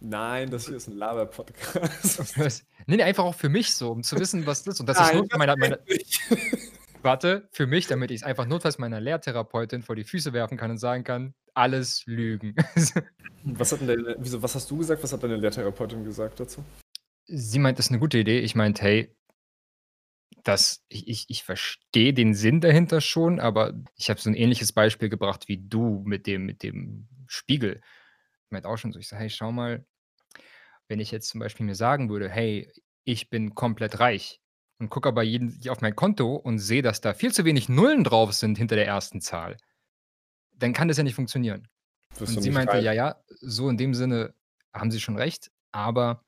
Nein, das hier ist 'n Laber-Podcast. Was? Ne, ne, einfach auch für mich so, um zu wissen, was das ist und ich's Nein, nur meiner das meiner geht nicht. Warte, für mich, damit ich's einfach notfalls meiner Lehrtherapeutin vor die Füße werfen kann und sagen kann: „Alles Lügen.“ Was hat denn deine wieso, was hast du gesagt? Was hat deine Lehrtherapeutin gesagt dazu? Sie meint, das ist 'ne gute Idee. Ich meinte: „Hey“ „das ich ich ich verstehe den Sinn dahinter schon, aber“ ich habe so 'n ähnliches Beispiel gebracht wie du mit dem mit dem Spiegel. Meinte auch schon so, ich sage: „Hey, schau mal, wenn ich jetzt zum Beispiel mir sagen würde: ‚Hey, ich bin komplett reich' und gucke aber jeden auf mein Konto und sehe, dass da viel zu wenig Nullen drauf sind hinter der ersten Zahl, dann kann das ja nicht funktionieren.“ Wirst Und sie meinte: reich. „Ja, ja, so in dem Sinne haben Sie schon recht, aber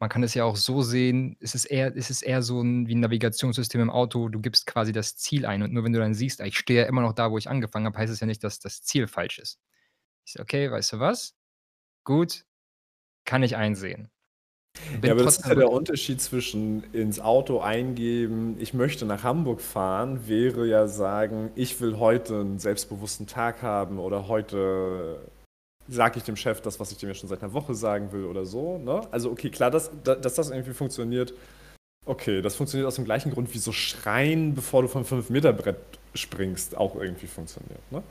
man kann es ja auch so sehen, es ist eher es ist eher so 'n wie 'n Navigationssystem im Auto. Du gibst quasi das Ziel ein und nur wenn du dann siehst: „Ah, ich stehe ja immer noch da, wo ich angefangen habe“, heißt es ja nicht, dass das Ziel falsch ist. Ich so: „Okay, weißt du was? Gut, kann ich einsehen.“ Bin Ja, aber das ist ja der Unterschied zwischen ins Auto eingeben: „Ich möchte nach Hamburg fahren“, wäre ja sagen: „Ich will heute 'n selbstbewussten Tag haben“ oder „heute sage ich dem Chef das, was ich dem ja schon seit 'ner Woche sagen will“ oder so, ne? Also, okay, klar, dass da dass das irgendwie funktioniert okay, das funktioniert aus dem gleichen Grund wie so schreien, bevor du vom 5-Meter-Brett springst, auch irgendwie funktioniert, ne?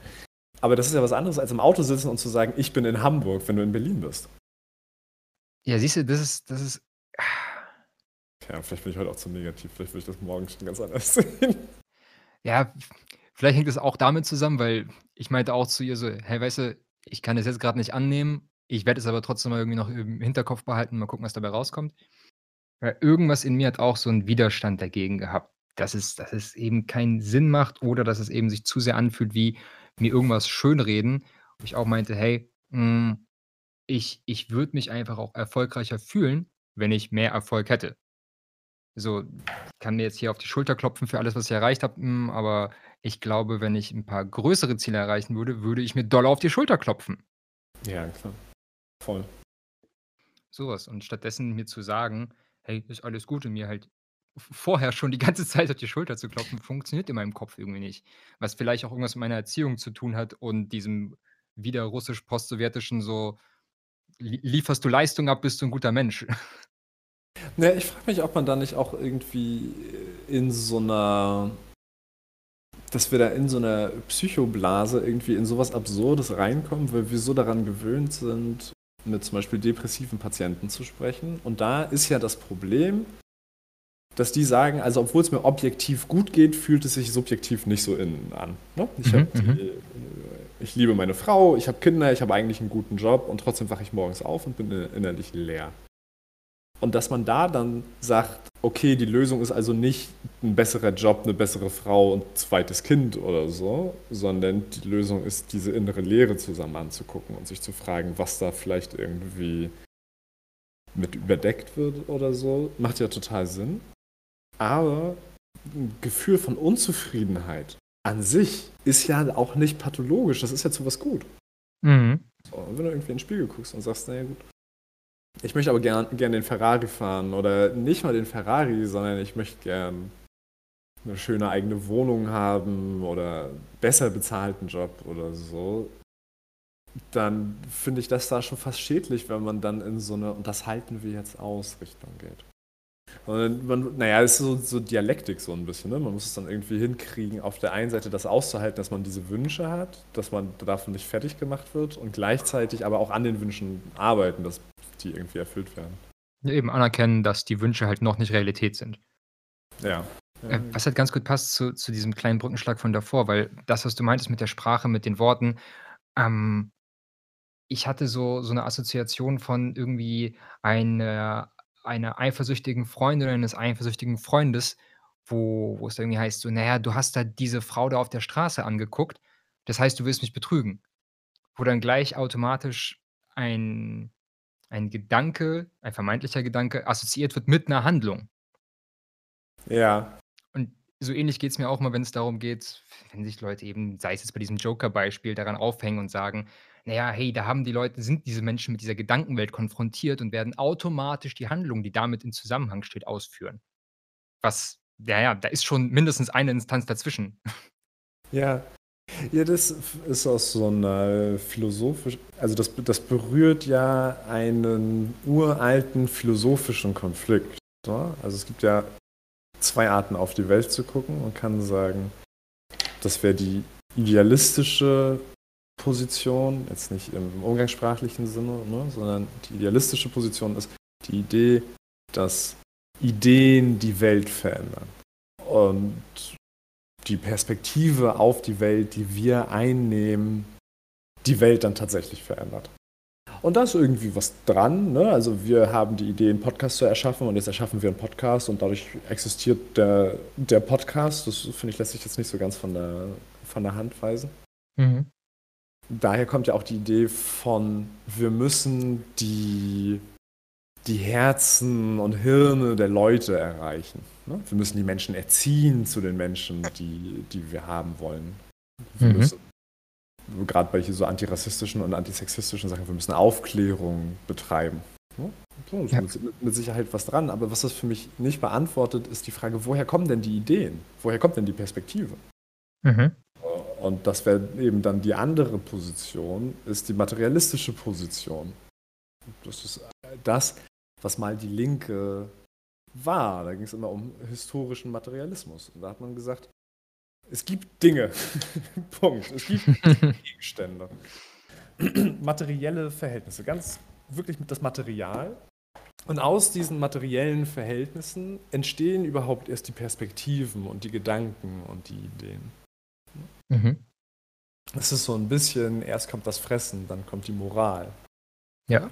Aber das ist ja was anderes, als im Auto sitzen und zu sagen: „Ich bin in Hamburg“, wenn du in Berlin bist. Ja, siehst du, das ist das ist Ja, vielleicht bin ich heute auch zu negativ. Vielleicht würde ich das morgen schon ganz anders sehen. Ja, vielleicht hängt es auch damit zusammen, weil ich meinte auch zu ihr so: „Hey, weißt du, ich kann das jetzt grad nicht annehmen. Ich werde es aber trotzdem mal irgendwie noch im Hinterkopf behalten, mal gucken, was dabei rauskommt.“ Weil irgendwas in mir hat auch so 'n Widerstand dagegen gehabt, dass es dass es eben keinen Sinn macht oder dass es eben sich zu sehr anfühlt wie mir irgendwas schönreden. Wo ich auch meinte: „Hey, hm, ich ich würde mich einfach auch erfolgreicher fühlen, wenn ich mehr Erfolg hätte.“ So, ich kann mir jetzt hier auf die Schulter klopfen für alles, was ich erreicht habe, hm, aber ich glaube, wenn ich 'n paar größere Ziele erreichen würde, würde ich mir doll auf die Schulter klopfen. Ja, klar. Voll. So was und stattdessen mir zu sagen: „Hey, ist alles gut“ und mir halt vorher schon die ganze Zeit auf die Schulter zu klopfen, funktioniert in meinem Kopf irgendwie nicht. Was vielleicht auch irgendwas mit meiner Erziehung zu tun hat und diesem wieder russisch postsowjetischen so: „Lie lieferst du Leistung ab, bist du 'n guter Mensch.“ Ne, ich frage mich, ob man da nicht auch irgendwie in so 'ner dass wir da in so 'ner Psychoblase irgendwie in so was Absurdes reinkommen, weil wir so daran gewöhnt sind, mit zum Beispiel depressiven Patienten zu sprechen. Und da ist ja das Problem, dass die sagen: „Also, obwohl's mir objektiv gut geht, fühlt es sich subjektiv nicht so innen an“, ne? Ich habe Mhm, mhm. Ich liebe meine Frau, ich habe Kinder, ich habe eigentlich 'n guten Job und trotzdem wache ich morgens auf und bin innerlich leer. Und dass man da dann sagt: „Okay, die Lösung ist also nicht 'n besserer Job, 'ne bessere Frau und zweites Kind oder so, sondern die Lösung ist, diese innere Leere zusammen anzugucken und sich zu fragen, was da vielleicht irgendwie mit überdeckt wird oder so“, macht ja total Sinn. Aber 'n Gefühl von Unzufriedenheit an sich ist ja auch nicht pathologisch. Das ist ja zu was gut. Mhm. So, und wenn du irgendwie in den Spiegel guckst und sagst: „Na ja, gut, ich möchte aber gern gern den Ferrari fahren oder nicht mal den Ferrari, sondern ich möchte gern 'ne schöne eigene Wohnung haben oder besser bezahlten Job oder so“, dann finde ich das da schon fast schädlich, wenn man dann in so 'ne „und das halten wir jetzt aus“ Richtung geht. Und man na ja, ist so so Dialektik so 'n bisschen, ne? Man muss es dann irgendwie hinkriegen, auf der einen Seite das auszuhalten, dass man diese Wünsche hat, dass man davon nicht fertig gemacht wird und gleichzeitig aber auch an den Wünschen arbeiten, dass die irgendwie erfüllt werden. Ja, eben anerkennen, dass die Wünsche halt noch nicht Realität sind. Ja. Äh, was halt ganz gut passt zu zu diesem kleinen Brückenschlag von davor, weil das, was du meintest mit der Sprache, mit den Worten, ähm ich hatte so so 'ne Assoziation von irgendwie einer einer eifersüchtigen Freundin eines eifersüchtigen Freundes, wo wo es irgendwie heißt so: „Na ja, du hast da diese Frau da auf der Straße angeguckt, das heißt, du willst mich betrügen.“ Wo dann gleich automatisch ein ein Gedanke ein vermeintlicher Gedanke assoziiert wird mit 'ner Handlung. Ja. Und so ähnlich geht's mir auch immer, wenn's darum geht, wenn sich Leute eben, sei es jetzt bei diesem Joker-Beispiel, daran aufhängen und sagen: „Na ja, hey, da haben die Leute sind diese Menschen mit dieser Gedankenwelt konfrontiert und werden automatisch die Handlung, die damit in Zusammenhang steht, ausführen.“ Was na ja, da ist schon mindestens eine Instanz dazwischen. Ja. Ja, das ist aus so 'ner philosophisch also, das das berührt ja einen uralten philosophischen Konflikt, ne? Also, es gibt ja 2 Arten, auf die Welt zu gucken. Man kann sagen, das wäre die idealistische Position, jetzt nicht im umgangssprachlichen Sinne, ne, sondern die idealistische Position ist die Idee, dass Ideen die Welt verändern und die Perspektive auf die Welt, die wir einnehmen, die Welt dann tatsächlich verändert. Und da ist irgendwie was dran, ne? Also, wir haben die Idee, 'n Podcast zu erschaffen und jetzt erschaffen wir 'n Podcast und dadurch existiert der der Podcast. Das, finde ich, lässt sich jetzt nicht so ganz von der von der Hand weisen. Mhm. Daher kommt ja auch die Idee von: Wir müssen die die Herzen und Hirne der Leute erreichen, ne? Wir müssen die Menschen erziehen zu den Menschen, die die wir haben wollen. Wir Mhm. müssen grad bei so antirassistischen und antisexistischen Sachen wir müssen Aufklärung betreiben, ne? So, Ja. ist mit mit Sicherheit was dran, aber was das für mich nicht beantwortet, ist die Frage: Woher kommen denn die Ideen? Woher kommt denn die Perspektive? Mhm. Und das wäre eben dann die andere Position, ist die materialistische Position. Das ist, das, was mal die Linke war. Da ging's immer um historischen Materialismus. Und da hat man gesagt: „Es gibt Dinge. Punkt. Es gibt Gegenstände.“ Materielle Verhältnisse, ganz wirklich mit das Material. Und aus diesen materiellen Verhältnissen entstehen überhaupt erst die Perspektiven und die Gedanken und die Ideen. Mhm. Es ist so 'n bisschen, erst kommt das Fressen, dann kommt die Moral. Ja.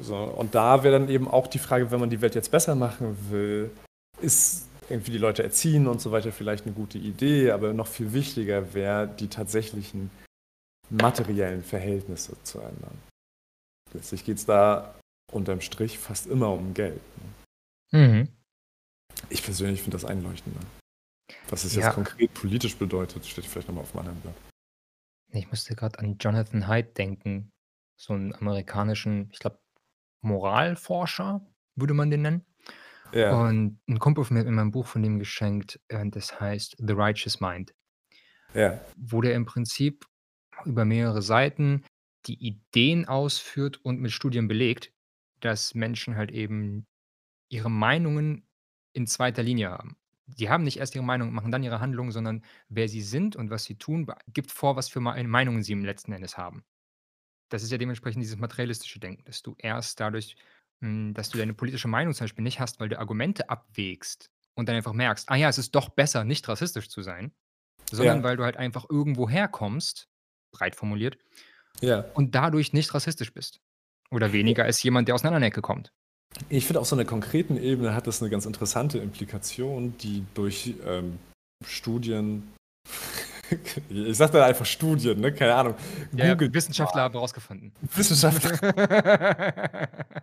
So, und da wäre dann eben auch die Frage, wenn man die Welt jetzt besser machen will, ist irgendwie die Leute erziehen und so weiter vielleicht 'ne gute Idee, aber noch viel wichtiger wäre, die tatsächlichen materiellen Verhältnisse zu ändern. Letztlich geht's da unterm Strich fast immer um Geld, ne? Mhm. Ich persönlich finde das einleuchtender. Was es Ja. jetzt konkret politisch bedeutet, steht vielleicht noch mal auf'm anderen Blatt. Ich musste grad an Jonathan Haidt denken, so 'n amerikanischen, ich glaube, Moralforscher, würde man den nennen. Ja. Und 'n Kumpel von mir hat mir mal 'n Buch von dem geschenkt, äh, das heißt „The Righteous Mind“. Ja. Wo der im Prinzip über mehrere Seiten die Ideen ausführt und mit Studien belegt, dass Menschen halt eben ihre Meinungen in 2. Linie haben. Die haben nicht erst ihre Meinung, machen dann ihre Handlungen, sondern wer sie sind und was sie tun, gibt vor, was für Mei Meinungen sie im letzten Endes haben. Das ist ja dementsprechend dieses materialistische Denken, dass du erst dadurch hm, dass du deine politische Meinung zum Beispiel nicht hast, weil du Argumente abwägst und dann einfach merkst: „Ah ja, es ist doch besser, nicht rassistisch zu sein“, sondern Ja. weil du halt einfach irgendwo herkommst, breit formuliert, Ja. und dadurch nicht rassistisch bist oder weniger als jemand, der aus 'ner anderen Ecke kommt. Ich finde, auf so 'ner konkreten Ebene hat das 'ne ganz interessante Implikation, die durch, ähm, Studien ich sage da einfach Studien, ne, keine Ahnung. Ja, ja, Googelt Wissenschaftler mal. haben rausgefunden. Wissenschaftler.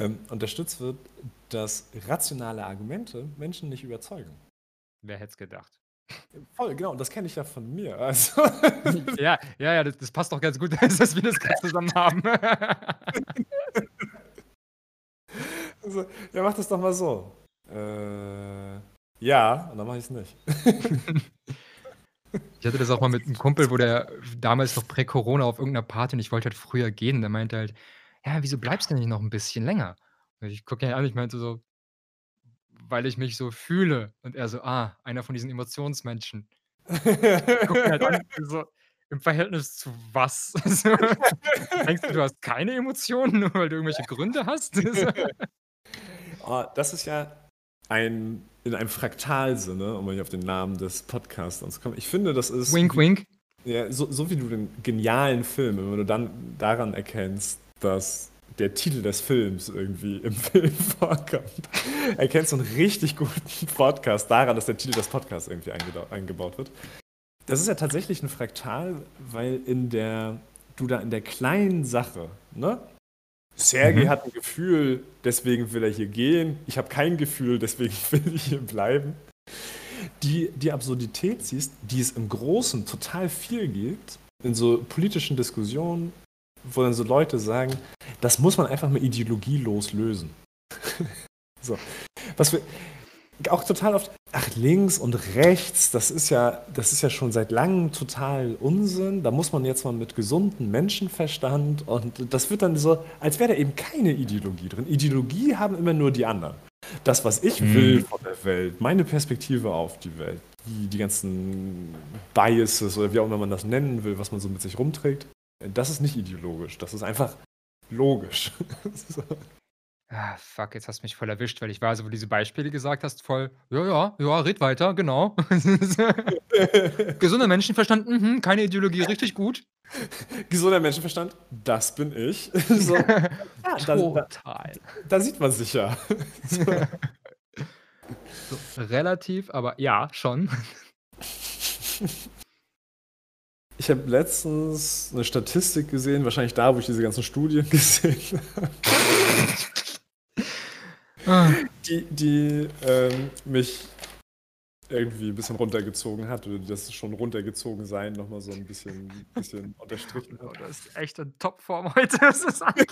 Ähm, unterstützt wird, dass rationale Argumente Menschen nicht überzeugen. Wer hätte es gedacht? Voll, genau, und das kenne ich ja von mir. Also Ja, ja, ja, das das passt doch ganz gut, dass wir das grad zusammen haben. Also, ja, mach das doch mal so. Äh, ja, und dann mache ich's nicht. Ich hatte das auch mal mit 'nem Kumpel, wo der damals noch prä-Corona auf irgend 'ner Party und ich wollte halt früher gehen. Der meinte halt: „Ja, wieso bleibst du denn nicht noch 'n bisschen länger?“ Und ich gucke ihn an, ich meinte so: „Weil ich mich so fühle.“ Und er so: „Ah, einer von diesen Emotionsmenschen.“ Ich gucke ihn halt an, so: „Im Verhältnis zu was?“ So. Denkst du, du hast keine Emotionen, nur weil du irgendwelche Gründe hast? Oh, das ist ja ein in einem Fraktalsinne, um mal auf den Namen des Podcasts anzukommen. Ich finde, das ist Wink, wink. ja, so so wie du den genialen Film wenn du dann daran erkennst, dass der Titel des Films irgendwie im Film vorkommt, erkennst du 'n richtig guten Podcast daran, dass der Titel des Podcasts irgendwie eingebaut wird. Das ist ja tatsächlich 'n Fraktal, weil in der du da in der kleinen Sache, ne? Sergej Mhm. hat 'n Gefühl, deswegen will er hier gehen. Ich habe kein Gefühl, deswegen will ich hier bleiben. Die die Absurdität siehst, die es im Großen total viel gibt, in so politischen Diskussionen, wo dann so Leute sagen: „Das muss man einfach mal ideologielos lösen.“ So. Was wir auch total oft ach, links und rechts, das ist ja das ist ja schon seit Langem total Unsinn. Da muss man jetzt mal mit gesundem Menschenverstand und das wird dann so, als wäre da eben keine Ideologie drin. Ideologie haben immer nur die anderen. Das, was ich will Mhm. von der Welt, meine Perspektive auf die Welt, die die ganzen Biases oder wie auch immer man das nennen will, was man so mit sich rumträgt, das ist nicht ideologisch. Das ist einfach logisch. So. Ah, fuck, jetzt hast du mich voll erwischt, weil ich war so, wo du diese Beispiele gesagt hast, voll: „Ja, ja, ja, red weiter, genau.“ Gesunder Menschenverstand, mhm, keine Ideologie, richtig gut. Gesunder Menschenverstand, das bin ich. So, ja, da da Total. da sieht man sich ja. So. So, relativ, aber ja, schon. Ich habe letztens 'ne Statistik gesehen, wahrscheinlich da, wo ich diese ganzen Studien gesehen habe. Ah. Die die, ähm, mich irgendwie 'n bisschen runtergezogen hat oder das schon runtergezogen sein noch mal so 'n bisschen bisschen unterstrichen hat. du hast echt in Topform heute, das angeht.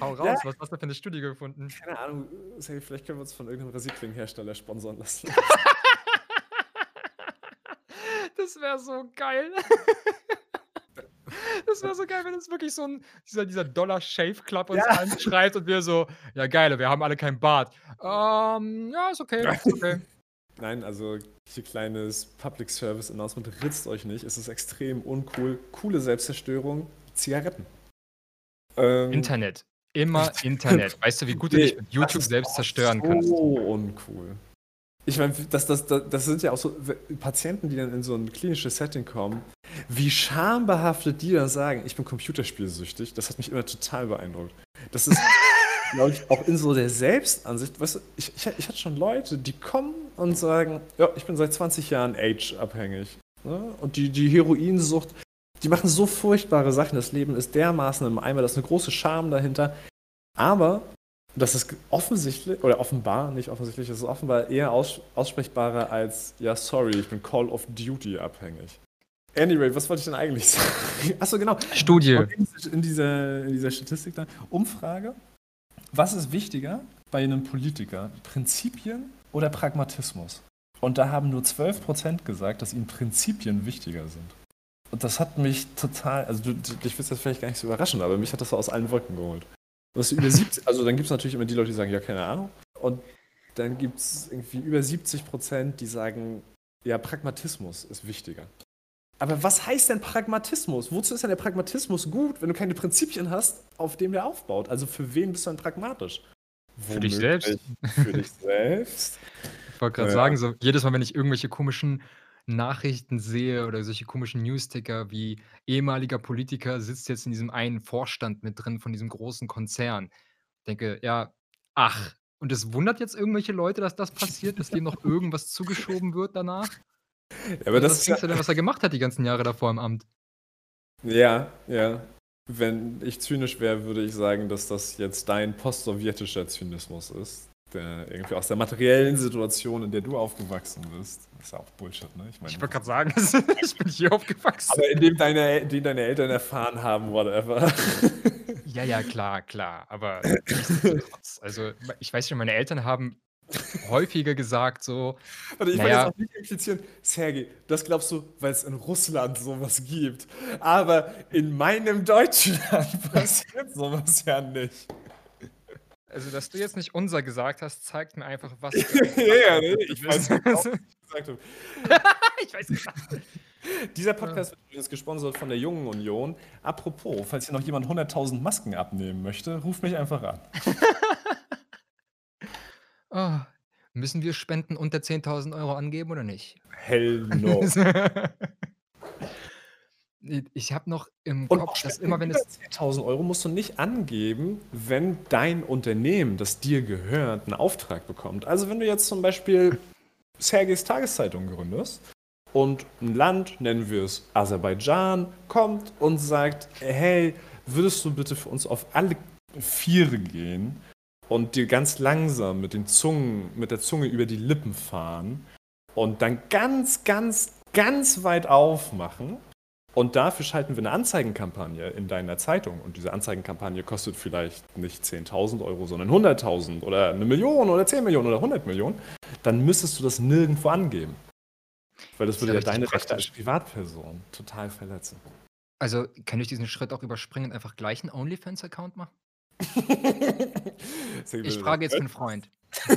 Hau Ja. raus, was hast du für 'ne Studie gefunden? Keine Ahnung, vielleicht können wir uns von irgend 'nem Rasierklingenhersteller sponsern lassen. Das wäre so geil. Das wäre so geil, wenn es wirklich so 'n dieser dieser Dollar Shave Club uns Ja. anschreibt und wir so: „Ja, geil, wir haben alle keinen Bart.“ Ähm, ja, ist okay, ist okay. Nein, also hier kleines Public Service Announcement, ritzt euch nicht. Es ist extrem uncool. Coole Selbstzerstörung, Zigaretten. Ähm, Internet. Immer Internet. Weißt du, wie gut du dich mit YouTube das selbst zerstören so kannst? uncool. Ich meine, das das da das sind ja auch so Patienten, die dann in so 'n klinisches Setting kommen, wie schambehaftet die dann sagen: „Ich bin computerspielsüchtig.“ Das hat mich immer total beeindruckt. Das ist, glaube ich, auch in so der Selbstansicht weißt du, ich ich ich hatte schon Leute, die kommen und sagen: „Ja, ich bin seit 20 Jahren Age-abhängig“, ne? Und die die Heroinsucht die machen so furchtbare Sachen. Das Leben ist dermaßen im Eimer, da ist 'ne große Scham dahinter. Aber das ist offensichtlich oder offenbar, nicht offensichtlich, das ist offenbar eher aus aussprechbarer als: „Ja, sorry, ich bin Call of Duty abhängig.“ Anyway, was wollte ich denn eigentlich sagen? Achso, genau. Studie. In dieser, in dieser Statistik da. Umfrage. Was ist wichtiger bei einem Politiker? Prinzipien oder Pragmatismus? Und da haben nur 12% gesagt, dass ihnen Prinzipien wichtiger sind. Und das hat mich total, also du, dich wirst das vielleicht gar nicht so überraschen, aber mich hat das so aus allen Wolken geholt. Was über 70, also dann gibt es natürlich immer die Leute, die sagen, ja, keine Ahnung. Und dann gibt es irgendwie über 70 Prozent, die sagen, ja, Pragmatismus ist wichtiger. Aber was heißt denn Pragmatismus? Wozu ist denn der Pragmatismus gut, wenn du keine Prinzipien hast, auf dem der aufbaut? Also für wen bist du dann pragmatisch? Für dich selbst. Für dich selbst. Ich wollte gerade ja. sagen, so jedes Mal, wenn ich irgendwelche komischen Nachrichten sehe oder solche komischen Newsticker wie ehemaliger Politiker sitzt jetzt in diesem einen Vorstand mit drin von diesem großen Konzern. Ich denke, ja, ach, und es wundert jetzt irgendwelche Leute, dass das passiert, dass dem noch irgendwas zugeschoben wird danach? Ja, aber das was denkst du denn, was er gemacht hat die ganzen Jahre davor im Amt? Ja, ja. Wenn ich zynisch wäre, würde ich sagen, dass das jetzt dein postsowjetischer Zynismus ist der irgendwie aus der materiellen Situation, in der du aufgewachsen bist. Das ist ja auch Bullshit, ne? Ich, mein, ich wollte gerade sagen, ich bin hier aufgewachsen. Aber in dem deine, den deine Eltern erfahren haben, whatever. Ja, ja, klar, klar. Aber also ich weiß schon, meine Eltern haben häufiger gesagt so. Warte, ich naja, will jetzt auch nicht implizieren, Sergej, das glaubst du, weil es in Russland sowas gibt. Aber in meinem Deutschland passiert sowas ja nicht. Also, dass du jetzt nicht unser gesagt hast, zeigt mir einfach, was. ja, nee, ich weiß nicht, was ich gesagt habe. ich weiß nicht. Dieser Podcast wird übrigens gesponsert von der Jungen Union. Apropos, falls hier noch jemand 100.000 Masken abnehmen möchte, ruf mich einfach an. Oh, müssen wir Spenden unter 10.000 Euro angeben oder nicht? Hell no. Ich habe noch im Und Kopf, dass immer wenn es 10.000 Euro musst du nicht angeben, wenn dein Unternehmen, das dir gehört, einen Auftrag bekommt. Also wenn du jetzt zum Beispiel Sergejs Tageszeitung gründest und ein Land, nennen wir es Aserbaidschan, kommt und sagt, hey, würdest du bitte für uns auf alle Viere gehen und dir ganz langsam mit den Zungen, mit der Zunge über die Lippen fahren und dann ganz, ganz, ganz weit aufmachen und dafür schalten wir eine Anzeigenkampagne in deiner Zeitung. Und diese Anzeigenkampagne kostet vielleicht nicht 10.000 Euro, sondern 100.000 oder eine Million oder 10 Millionen oder 100 Millionen. Dann müsstest du das nirgendwo angeben. Weil das, das würde ja deine Rechte als Privatperson total verletzen. Also kann ich diesen Schritt auch überspringen und einfach gleich einen OnlyFans-Account machen? ich frage jetzt einen Freund.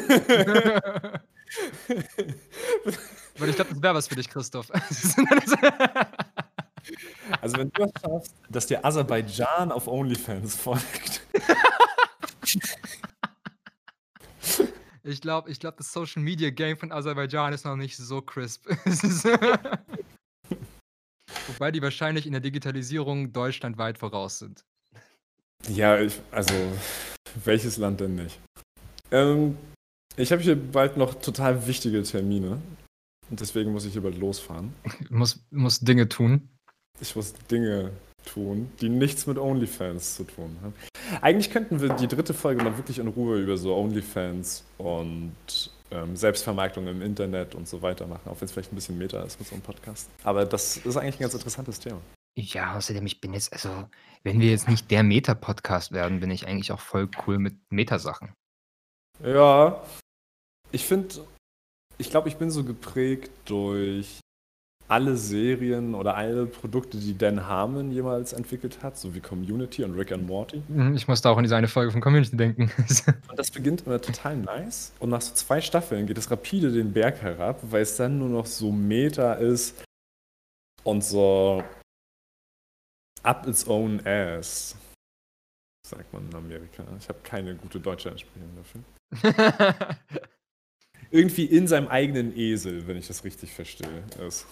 Weil ich glaube, das wäre was für dich, Christoph. Also wenn du es schaffst, dass dir Aserbaidschan auf OnlyFans folgt. Ich glaube, ich glaub, das Social Media Game von Aserbaidschan ist noch nicht so crisp. Wobei die wahrscheinlich in der Digitalisierung Deutschland weit voraus sind. Ja, ich, also welches Land denn nicht? Ähm, ich habe hier bald noch total wichtige Termine. Und deswegen muss ich hier bald losfahren. muss, muss Dinge tun ich muss Dinge tun, die nichts mit OnlyFans zu tun haben. Eigentlich könnten wir die dritte Folge mal wirklich in Ruhe über so OnlyFans und ähm, Selbstvermarktung im Internet und so weiter machen, auch wenn es vielleicht ein bisschen Meta ist mit so einem Podcast. Aber das ist eigentlich ein ganz interessantes Thema. Ja, außerdem, ich bin jetzt, also, wenn wir jetzt nicht der Meta-Podcast werden, bin ich eigentlich auch voll cool mit Meta-Sachen. Ja, ich finde, ich glaube, ich bin so geprägt durch alle Serien oder alle Produkte, die Dan Harmon jemals entwickelt hat, so wie Community und Rick and Morty. Mhm, ich musste auch an diese eine Folge von Community denken. und das beginnt immer total nice. Und nach so zwei Staffeln geht es rapide den Berg herab, weil es dann nur noch so Meta ist und so up its own ass. Sagt man in Amerika. Ich habe keine gute deutsche Entsprechung dafür. irgendwie in seinem eigenen Esel, wenn ich das richtig verstehe. Ist.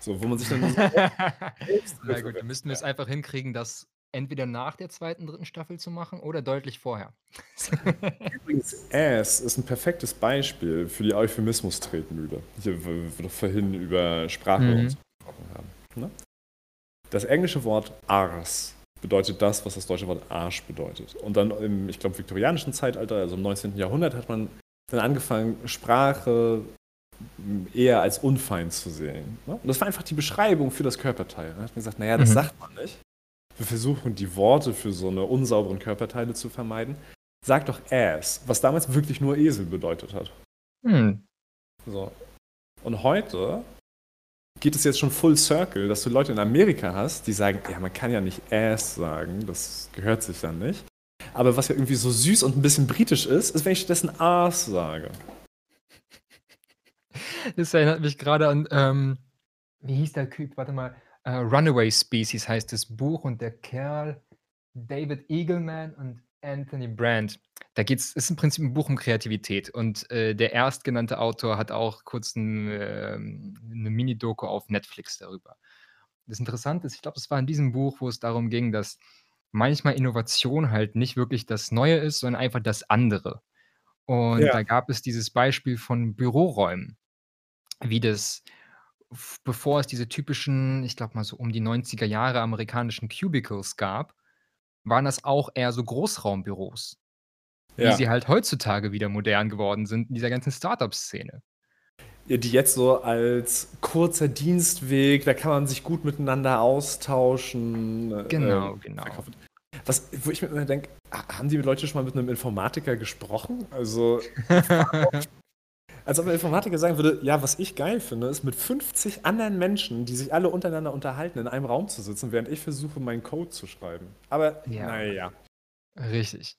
So, wo man sich dann. Na gut, dann müssten wir es einfach hinkriegen, das entweder nach der zweiten, dritten Staffel zu machen oder deutlich vorher. Übrigens, Ass ist ein perfektes Beispiel für die Euphemismus-Tretmühle. Hier, wo wir vorhin über Sprache mhm. und so gesprochen haben. Ne? Das englische Wort Ars bedeutet das, was das deutsche Wort Arsch bedeutet. Und dann im, ich glaube, viktorianischen Zeitalter, also im 19. Jahrhundert, hat man dann angefangen, Sprache eher als unfein zu sehen. Ne? Und das war einfach die Beschreibung für das Körperteil. Da hat mir gesagt, naja, das Mhm. sagt man nicht. Wir versuchen die Worte für so eine unsauberen Körperteile zu vermeiden. Sag doch Ass, was damals wirklich nur Esel bedeutet hat. Hm. So. Und heute geht es jetzt schon full circle, dass du Leute in Amerika hast, die sagen, ja, man kann ja nicht Ass sagen, das gehört sich dann nicht. Aber was ja irgendwie so süß und ein bisschen britisch ist, ist, wenn ich stattdessen Ass sage. Das erinnert mich gerade an, ähm, wie hieß der Typ? Warte mal. Äh, Runaway Species heißt das Buch und der Kerl David Eagleman und Anthony Brand. Da geht's ist im Prinzip ein Buch um Kreativität und, äh, der erstgenannte Autor hat auch kurz 'n ähm, 'ne Mini-Doku auf Netflix darüber. Das Interessante ist, ich glaube, es war in diesem Buch, wo es darum ging, dass manchmal Innovation halt nicht wirklich das Neue ist, sondern einfach das andere. Und Ja. da gab es dieses Beispiel von Büroräumen, wie das bevor es diese typischen, ich glaube mal so um die 90er Jahre amerikanischen Cubicles gab, waren das auch eher so Großraumbüros, wie Ja. sie halt heutzutage wieder modern geworden sind in dieser ganzen Start-up-Szene. Ja, die jetzt so als kurzer Dienstweg, da kann man sich gut miteinander austauschen. äh, Genau, ähm, genau. verkaufen. Was, wo ich mir immer denke, ha- haben die Leute schon mal mit einem Informatiker gesprochen? Also, als ob ein Informatiker sagen würde, ja, was ich geil finde, ist mit 50 anderen Menschen, die sich alle untereinander unterhalten, in einem Raum zu sitzen, während ich versuche, meinen Code zu schreiben. Aber, Ja. naja. Richtig.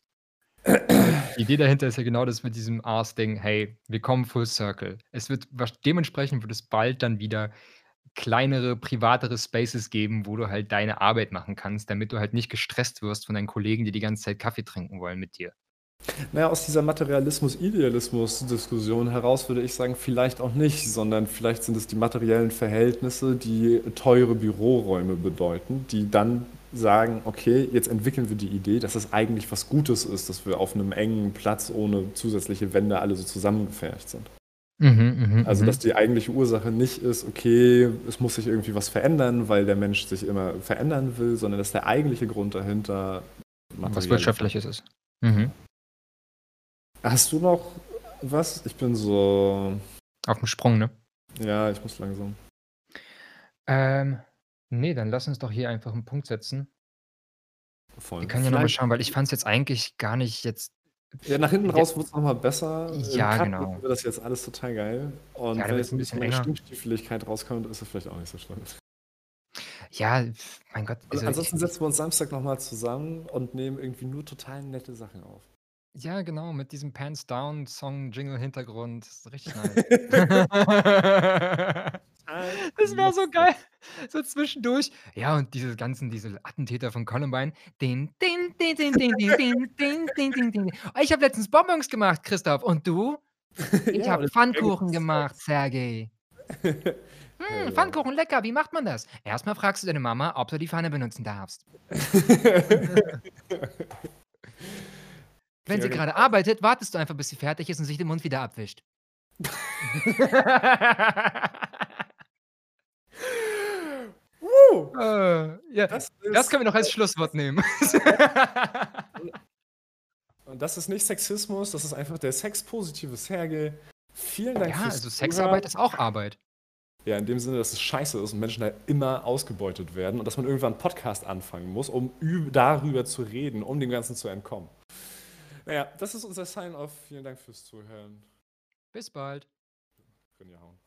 Die Idee dahinter ist ja genau das mit diesem Ask-Ding: „Hey, wir kommen full circle.“ Es wird dementsprechend wird es bald dann wieder kleinere, privatere Spaces geben, wo du halt deine Arbeit machen kannst, damit du halt nicht gestresst wirst von deinen Kollegen, die die ganze Zeit Kaffee trinken wollen mit dir. Naja, aus dieser Materialismus-Idealismus-Diskussion heraus würde ich sagen, vielleicht auch nicht, sondern vielleicht sind es die materiellen Verhältnisse, die teure Büroräume bedeuten, die dann sagen, okay, jetzt entwickeln wir die Idee, dass es eigentlich was Gutes ist, dass wir auf einem engen Platz ohne zusätzliche Wände alle so zusammengepfercht sind. Mhm, mhm, Also, mhm. dass die eigentliche Ursache nicht ist, okay, es muss sich irgendwie was verändern, weil der Mensch sich immer verändern will, sondern dass der eigentliche Grund dahinter Was Wirtschaftliches ist. Mhm. Hast du noch was? Ich bin so. Auf'm Sprung, ne? Ja, ich muss langsam. Ähm, ne, dann lass uns doch hier einfach 'n Punkt setzen. Voll. Wir können ja noch mal Vielleicht- schauen, weil ich fand's jetzt eigentlich gar nicht jetzt Ja, nach hinten Ja. raus wird es nochmal besser. Im Ja, Cut genau. wir das jetzt alles total geil. Und Ja, da wenn wird's jetzt ein bisschen bisschen mehr enger. Stinkstiefeligkeit rauskommt, ist es vielleicht auch nicht so schlimm. Ja, mein Gott, Und also ansonsten ich setzen wir uns Samstag nochmal zusammen und nehmen irgendwie nur total nette Sachen auf. Ja, genau, mit diesem Pants Down Song Jingle Hintergrund. Das ist richtig nice. Das wäre so geil. So zwischendurch. Ja, und diese ganzen diese Attentäter von Columbine. Din, din, din, din, din, din, din, din, din, din, din. Oh, ich habe letztens Bonbons gemacht, Christoph. Und du? Ich Ja, habe und Pfannkuchen das- gemacht, Sergej. Hm, Ja. Pfannkuchen, lecker. Wie macht man das? Erstmal fragst du deine Mama, ob du die Pfanne benutzen darfst. Wenn sie gerade arbeitet, wartest du einfach, bis sie fertig ist und sich den Mund wieder abwischt. Äh, ja, Das, das können wir noch als Schlusswort nehmen. und das ist nicht Sexismus, das ist einfach der sexpositive Sergei. Vielen Dank Ja, fürs also. Sexarbeit ist auch Arbeit. Ja, in dem Sinne, dass es scheiße ist und Menschen da immer ausgebeutet werden und dass man irgendwann einen Podcast anfangen muss, um üb- darüber zu reden, um dem Ganzen zu entkommen. Naja, das ist unser Sign-off. Vielen Dank fürs Zuhören. Bis bald. Rinjahauen.